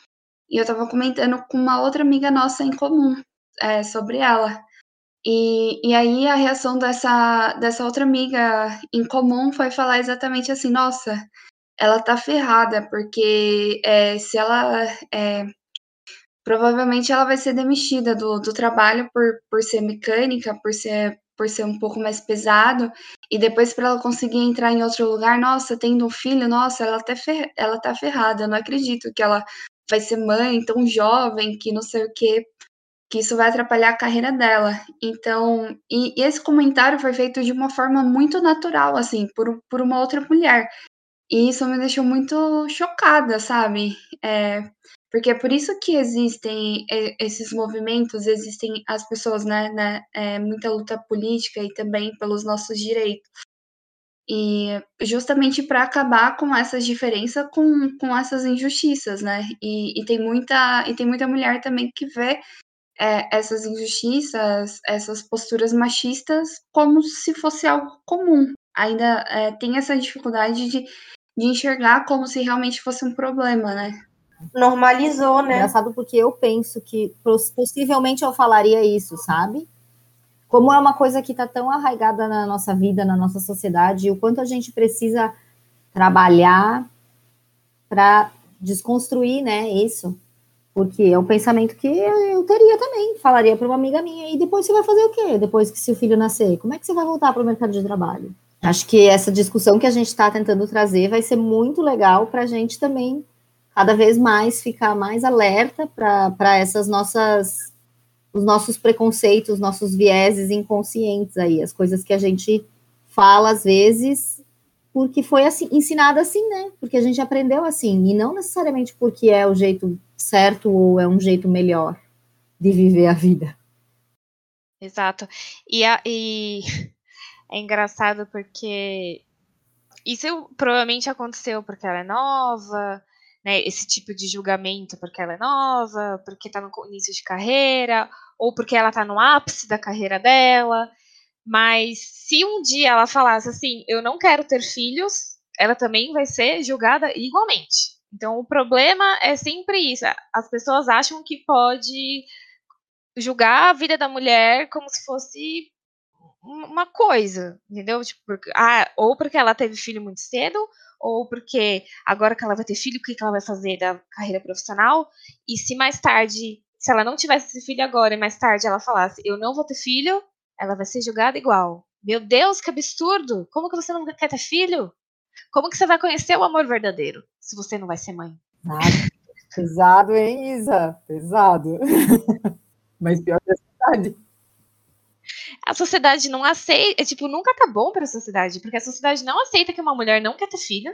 Speaker 4: E eu estava comentando com uma outra amiga nossa em comum é, sobre ela. E, e aí a reação dessa, dessa outra amiga em comum foi falar exatamente assim, nossa, ela tá ferrada, porque é, se ela. É, provavelmente ela vai ser demitida do, do trabalho por, por ser mecânica, por ser, por ser um pouco mais pesado, e depois para ela conseguir entrar em outro lugar, nossa, tendo um filho, nossa, ela tá, fer, ela tá ferrada, eu não acredito que ela vai ser mãe tão jovem, que não sei o quê que isso vai atrapalhar a carreira dela. Então, e, e, esse comentário foi feito de uma forma muito natural, assim, por, por uma outra mulher. E isso me deixou muito chocada, sabe? É, porque é por isso que existem esses movimentos, existem as pessoas, né, né é, muita luta política e também pelos nossos direitos. E justamente para acabar com essas diferenças, com, com essas injustiças, né? E, e, tem muita, e tem muita mulher também que vê é, essas injustiças, essas posturas machistas, como se fosse algo comum. Ainda é, tem essa dificuldade de, de enxergar como se realmente fosse um problema, né?
Speaker 3: Normalizou, né?
Speaker 1: Engraçado porque eu penso que possivelmente eu falaria isso, sabe? Como é uma coisa que está tão arraigada na nossa vida, na nossa sociedade, o quanto a gente precisa trabalhar para desconstruir, né, isso. Porque é um pensamento que eu teria também. Falaria para uma amiga minha. E depois você vai fazer o quê? Depois que seu filho nascer? Como é que você vai voltar para o mercado de trabalho? Acho que essa discussão que a gente está tentando trazer vai ser muito legal para a gente também cada vez mais ficar mais alerta para essas nossas os nossos preconceitos, nossos vieses inconscientes aí, as coisas que a gente fala às vezes porque foi assim, ensinado assim, né? Porque a gente aprendeu assim, e não necessariamente porque é o jeito certo ou é um jeito melhor de viver a vida.
Speaker 2: Exato. E, a, e é engraçado porque isso provavelmente aconteceu porque ela é nova, né? Esse tipo de julgamento porque ela é nova, porque está no início de carreira, ou porque ela está no ápice da carreira dela. Mas se um dia ela falasse assim, eu não quero ter filhos, ela também vai ser julgada igualmente. Então o problema é sempre isso. As pessoas acham que pode julgar a vida da mulher como se fosse uma coisa, entendeu? Tipo, porque, ah, ou porque ela teve filho muito cedo, ou porque agora que ela vai ter filho, o que, ela vai fazer da carreira profissional? E se mais tarde, se ela não tivesse esse filho agora e mais tarde ela falasse, eu não vou ter filho, ela vai ser julgada igual. Meu Deus, que absurdo! Como que você não quer ter filho? Como que você vai conhecer o amor verdadeiro se você não vai ser mãe?
Speaker 1: pesado, hein, Isa? Pesado. Mas pior que a sociedade.
Speaker 2: A sociedade não aceita, é, tipo, nunca tá bom para a sociedade, porque a sociedade não aceita que uma mulher não quer ter filho.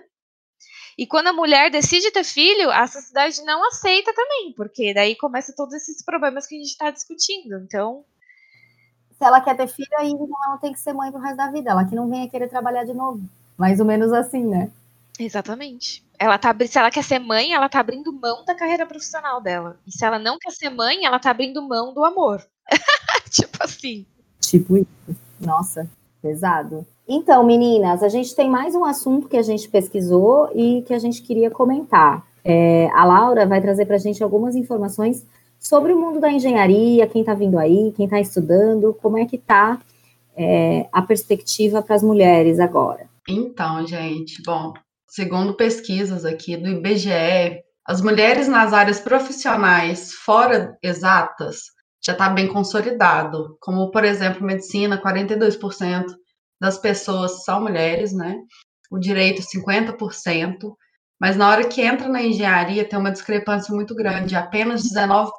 Speaker 2: E quando a mulher decide ter filho, a sociedade não aceita também, porque daí começa todos esses problemas que a gente está discutindo. Então,
Speaker 1: se ela quer ter filho, aí então ela tem que ser mãe pro resto da vida. Ela que não venha querer trabalhar de novo. Mais ou menos assim, né?
Speaker 2: Exatamente. Ela tá, se ela quer ser mãe, ela tá abrindo mão da carreira profissional dela. E se ela não quer ser mãe, ela tá abrindo mão do amor. tipo assim.
Speaker 1: Tipo isso. Nossa, pesado. Então, meninas, a gente tem mais um assunto que a gente pesquisou e que a gente queria comentar. É, a Laura vai trazer para a gente algumas informações sobre o mundo da engenharia, quem está vindo aí, quem está estudando, como é que está é, a perspectiva para as mulheres agora?
Speaker 8: Então, gente, bom, segundo pesquisas aqui do IBGE, as mulheres nas áreas profissionais fora exatas já está bem consolidado, como, por exemplo, medicina, 42% das pessoas são mulheres, né? O direito, 50%, mas na hora que entra na engenharia tem uma discrepância muito grande, apenas 19%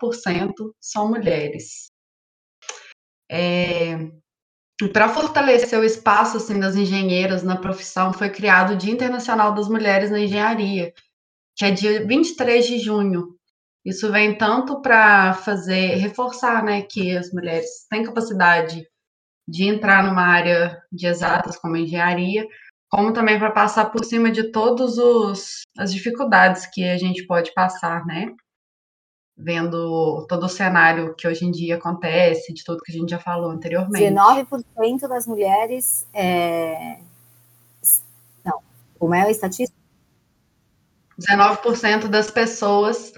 Speaker 8: são mulheres. É, para fortalecer o espaço assim, das engenheiras na profissão, foi criado o Dia Internacional das Mulheres na Engenharia, que é dia 23 de junho. Isso vem tanto para fazer, reforçar né, que as mulheres têm capacidade de entrar numa área de exatas como engenharia, como também para passar por cima de todas as dificuldades que a gente pode passar, né? Vendo todo o cenário que hoje em dia acontece, de tudo que a gente já falou anteriormente.
Speaker 1: 19% das mulheres. É... Não, como é a estatística?
Speaker 8: 19% das pessoas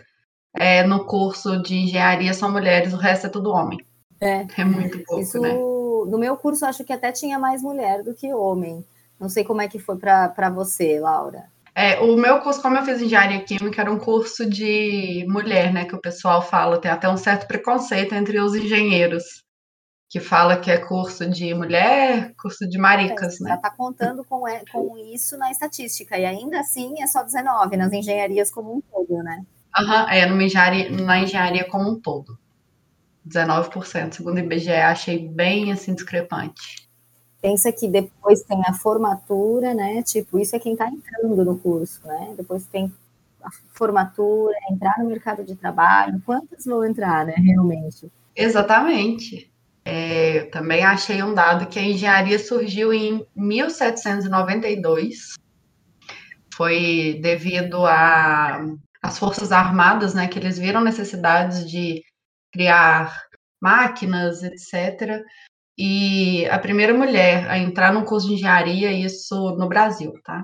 Speaker 8: é, no curso de engenharia são mulheres, o resto é tudo homem.
Speaker 1: É,
Speaker 8: é muito pouco,
Speaker 1: Isso,
Speaker 8: né?
Speaker 1: No meu curso, acho que até tinha mais mulher do que homem. Não sei como é que foi para você, Laura.
Speaker 8: É, o meu curso, como eu fiz engenharia química, era um curso de mulher, né? Que o pessoal fala, tem até um certo preconceito entre os engenheiros, que fala que é curso de mulher, curso de maricas,
Speaker 1: é,
Speaker 8: né?
Speaker 1: Já está contando com, com isso na estatística, e ainda assim é só 19 nas engenharias como um todo, né?
Speaker 8: Aham, uhum, é, numa engenharia, na engenharia como um todo. 19%, segundo o IBGE, achei bem assim discrepante.
Speaker 1: Pensa que depois tem a formatura, né? Tipo, isso é quem está entrando no curso, né? Depois tem a formatura, entrar no mercado de trabalho. Quantas vão entrar, né? Realmente.
Speaker 8: Exatamente. É, também achei um dado que a engenharia surgiu em 1792. Foi devido às Forças Armadas, né? Que eles viram necessidades de criar máquinas, etc e a primeira mulher a entrar no curso de engenharia, isso no Brasil, tá?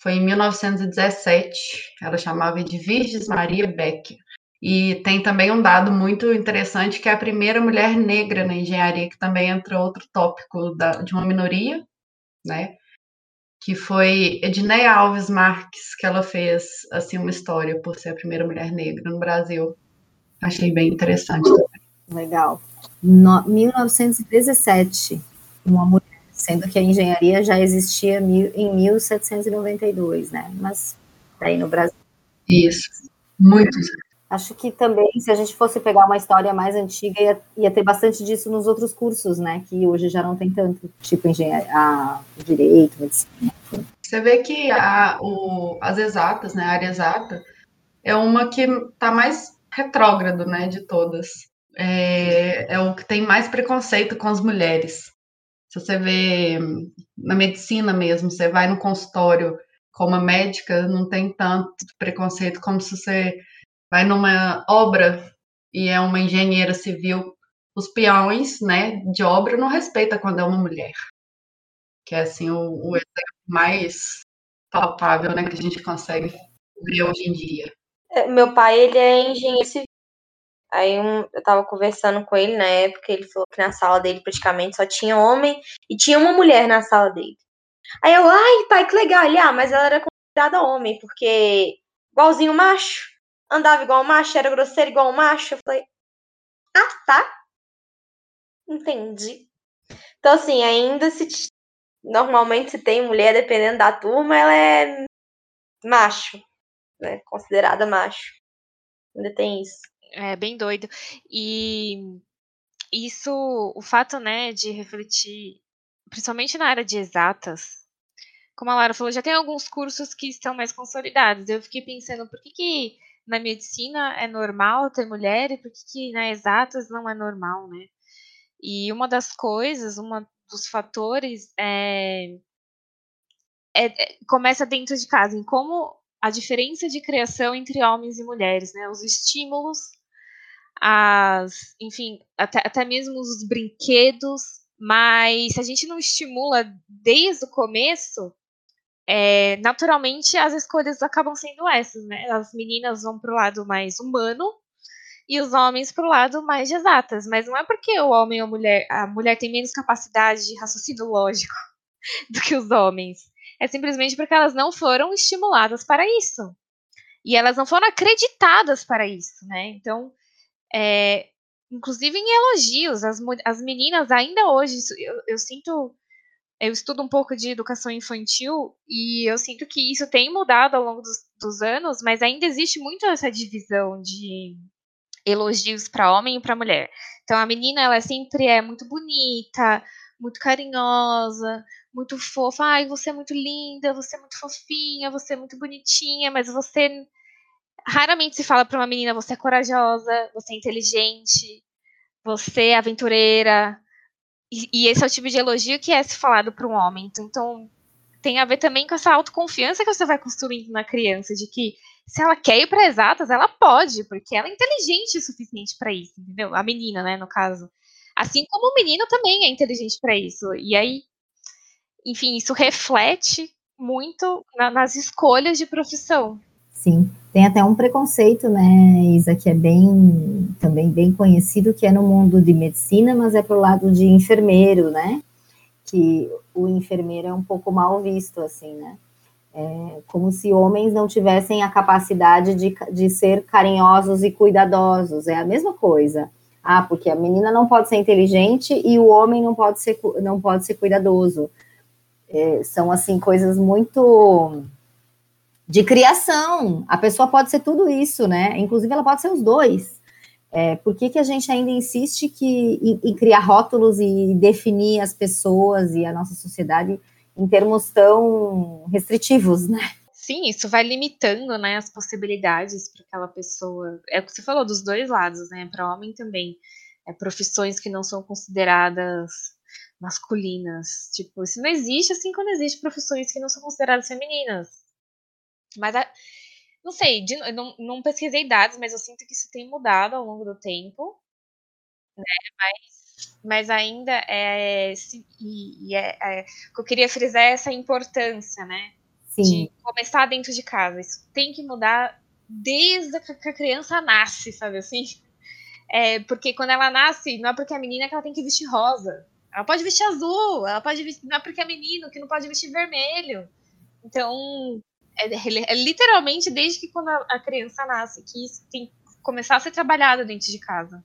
Speaker 8: Foi em 1917, ela chamava de Virgis Maria Becker. E tem também um dado muito interessante que é a primeira mulher negra na engenharia, que também entra outro tópico da, de uma minoria, né? Que foi Edneia Alves Marques, que ela fez assim uma história por ser a primeira mulher negra no Brasil. Achei bem interessante também.
Speaker 1: Legal no, 1917, uma mulher, sendo que a engenharia já existia mil, em 1792, né? Mas daí no Brasil.
Speaker 8: Isso, muitos.
Speaker 1: Acho que também, se a gente fosse pegar uma história mais antiga, ia, ia, ter bastante disso nos outros cursos, né? Que hoje já não tem tanto, tipo engenharia, a, direito, medicina.
Speaker 8: Você vê que a, o, as exatas, né? A área exata é uma que está mais retrógrado, né? De todas. É, é o que tem mais preconceito com as mulheres. Se você vê na medicina mesmo, você vai no consultório como médica, não tem tanto preconceito como se você vai numa obra e é uma engenheira civil, os peões, né, de obra não respeita quando é uma mulher. Que é assim o, o exemplo mais palpável, né, que a gente consegue ver hoje em dia.
Speaker 3: É, meu pai, ele é engenheiro civil. Aí um, eu tava conversando com ele na época, ele falou que na sala dele praticamente só tinha homem e tinha uma mulher na sala dele. Aí eu, ai, pai, que legal. Ele, ah, mas ela era considerada homem, porque igualzinho macho andava igual macho, era grosseiro igual macho. Eu falei, ah, tá. Entendi. Então, assim, ainda se. Normalmente, se tem mulher, dependendo da turma, ela é macho, né? Considerada macho. Ainda tem isso.
Speaker 2: É bem doido. E isso, o fato, né, de refletir, principalmente na área de exatas, como a Lara falou, já tem alguns cursos que estão mais consolidados. Eu fiquei pensando, por que, que na medicina é normal ter mulher e por que, que na exatas não é normal, né? E uma das coisas, um dos fatores é, é, é, começa dentro de casa, em como a diferença de criação entre homens e mulheres, né? Os estímulos, as, enfim, até, até mesmo os brinquedos, mas se a gente não estimula desde o começo, é, naturalmente as escolhas acabam sendo essas, né? As meninas vão para o lado mais humano e os homens para o lado mais de exatas. Mas não é porque o homem ou a mulher, a mulher tem menos capacidade de raciocínio lógico do que os homens. É simplesmente porque elas não foram estimuladas para isso. E elas não foram acreditadas para isso, né? Então, é, inclusive em elogios, as, as meninas ainda hoje, eu, eu sinto eu estudo um pouco de educação infantil e eu sinto que isso tem mudado ao longo dos, dos anos, mas ainda existe muito essa divisão de elogios para homem e para mulher. Então a menina ela sempre é muito bonita, muito carinhosa, muito fofa. Ai, você é muito linda, você é muito fofinha, você é muito bonitinha, mas você raramente se fala para uma menina você é corajosa, você é inteligente, você é aventureira, e, e, esse é o tipo de elogio que é se falado para um homem. Então, então, tem a ver também com essa autoconfiança que você vai construindo na criança, de que se ela quer ir para exatas, ela pode, porque ela é inteligente o suficiente para isso, entendeu? A menina, né, no caso. Assim como o menino também é inteligente para isso. E aí, enfim, isso reflete muito na, nas escolhas de profissão.
Speaker 1: Sim, tem até um preconceito, né, Isa, que é bem, também bem conhecido, que é no mundo de medicina, mas é pro lado de enfermeiro, né, que o enfermeiro é um pouco mal visto, assim, né, é como se homens não tivessem a capacidade de, de ser carinhosos e cuidadosos, é a mesma coisa. Ah, porque a menina não pode ser inteligente e o homem não pode ser, não pode ser cuidadoso. É, são, assim, coisas muito de criação. A pessoa pode ser tudo isso, né? Inclusive, ela pode ser os dois. É, por que, que a gente ainda insiste que, em, em, criar rótulos e definir as pessoas e a nossa sociedade em termos tão restritivos, né?
Speaker 2: Sim, isso vai limitando né, as possibilidades para aquela pessoa. É o que você falou dos dois lados, né? Para homem também. É, profissões que não são consideradas masculinas. Tipo, isso não existe assim quando existe profissões que não são consideradas femininas. Mas, a, não sei, de, não, não pesquisei dados, mas eu sinto que isso tem mudado ao longo do tempo, né? Mas, mas ainda é, e, e é, é, o que eu queria frisar é essa importância, né? Sim. De começar dentro de casa. Isso tem que mudar desde que a criança nasce, sabe assim? É, porque quando ela nasce, não é porque a menina que ela tem que vestir rosa. Ela pode vestir azul, ela pode vestir, não é porque é menino que não pode vestir vermelho. Então, é, é, literalmente desde que quando a, a criança nasce, que isso tem que começar a ser trabalhado dentro de casa.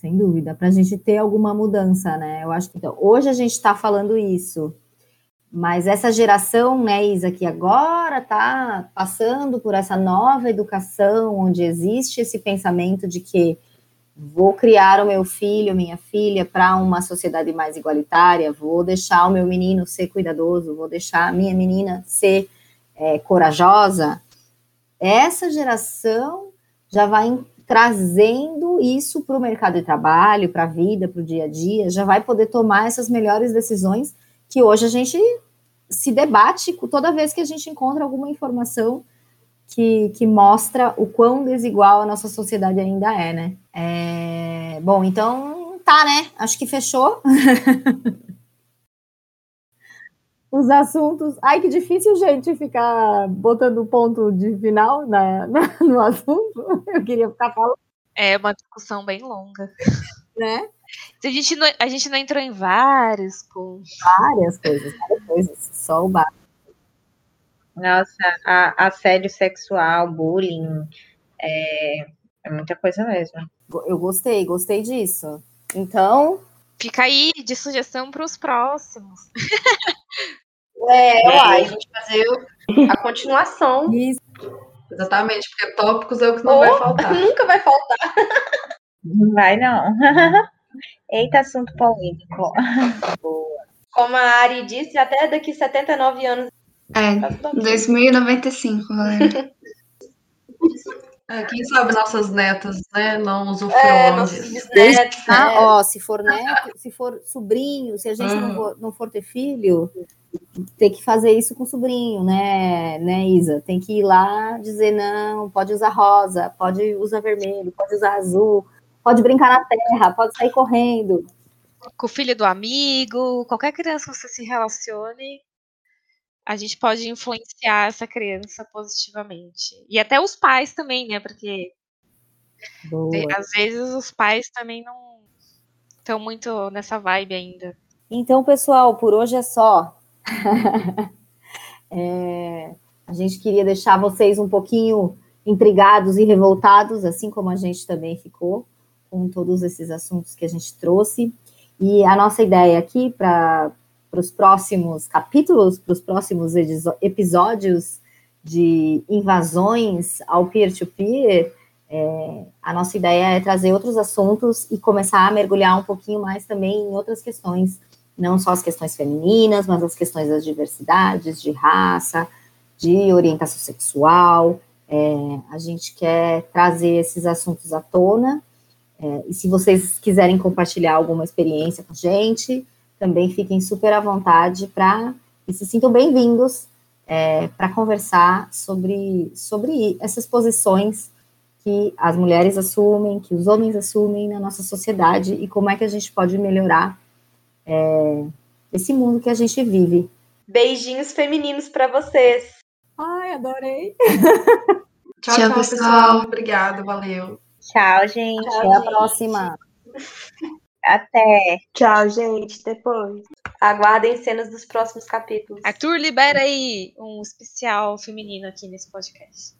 Speaker 1: Sem dúvida, para a gente ter alguma mudança, né? Eu acho que então, hoje a gente está falando isso, Mas essa geração, né, Isa, que agora está passando por essa nova educação, onde existe esse pensamento de que vou criar o meu filho, minha filha, para uma sociedade mais igualitária, vou deixar o meu menino ser cuidadoso, vou deixar a minha menina ser é, corajosa. Essa geração já vai trazendo isso para o mercado de trabalho, para a vida, para o dia a dia, já vai poder tomar essas melhores decisões que hoje a gente se debate toda vez que a gente encontra alguma informação que, que mostra o quão desigual a nossa sociedade ainda é, né? É, bom, então tá, né? Acho que fechou. Os assuntos. Ai, que difícil, gente, ficar botando ponto de final na, na no assunto. Eu queria ficar falando.
Speaker 2: É uma discussão bem longa.
Speaker 1: Né?
Speaker 2: A gente, não, a gente não entrou em vários pontos.
Speaker 1: Várias coisas, várias coisas. Só o básico.
Speaker 5: Nossa, a, assédio sexual, bullying, é, é muita coisa mesmo.
Speaker 1: Eu gostei, gostei disso. Então.
Speaker 2: Fica aí de sugestão para os próximos.
Speaker 3: É, uai, a gente fazer a continuação.
Speaker 1: Isso.
Speaker 8: Exatamente, porque tópicos é o que não vai faltar.
Speaker 3: Nunca vai faltar.
Speaker 5: Não vai, não. Eita, assunto polêmico.
Speaker 3: Boa. Como a Ari disse, até daqui 79 anos.
Speaker 4: É, 2095, galera.
Speaker 8: É, quem sabe nossas netas, né, não usufruam
Speaker 3: É, nossos bisnetos.
Speaker 1: Ah,
Speaker 3: né?
Speaker 1: ó, se for neto, se for sobrinho, se a gente não,
Speaker 8: Uhum.
Speaker 1: for, não for ter filho, tem que fazer isso com o sobrinho, né, né, Isa? Tem que ir lá dizer, não, pode usar rosa, pode usar vermelho, pode usar azul, pode brincar na terra, pode sair correndo.
Speaker 2: Com o filho do amigo, qualquer criança que você se relacione, a gente pode influenciar essa criança positivamente. E até os pais também, né? Porque
Speaker 1: Boa.
Speaker 2: de- às vezes os pais também não estão muito nessa vibe ainda.
Speaker 1: Então, pessoal, por hoje é só. É, a gente queria deixar vocês um pouquinho intrigados e revoltados, assim como a gente também ficou, com todos esses assuntos que a gente trouxe. E a nossa ideia aqui para os próximos capítulos, para os próximos episódios de invasões ao peer-to-peer, é, a nossa ideia é trazer outros assuntos e começar a mergulhar um pouquinho mais também em outras questões não só as questões femininas, mas as questões das diversidades, de raça, de orientação sexual. É, a gente quer trazer esses assuntos à tona. É, e se vocês quiserem compartilhar alguma experiência com a gente, também fiquem super à vontade para e se sintam bem-vindos é, para conversar sobre, sobre essas posições que as mulheres assumem, que os homens assumem na nossa sociedade e como é que a gente pode melhorar é, esse mundo que a gente vive.
Speaker 3: Beijinhos femininos pra vocês.
Speaker 1: Ai, adorei.
Speaker 8: Tchau,
Speaker 4: Tchau,
Speaker 8: tchau,
Speaker 4: pessoal.
Speaker 8: pessoal. Obrigada, valeu.
Speaker 5: Tchau, gente.
Speaker 1: Até a próxima.
Speaker 5: Até.
Speaker 6: Tchau, gente. Depois.
Speaker 3: Aguardem cenas dos próximos capítulos.
Speaker 2: Arthur, libera aí um especial feminino aqui nesse podcast.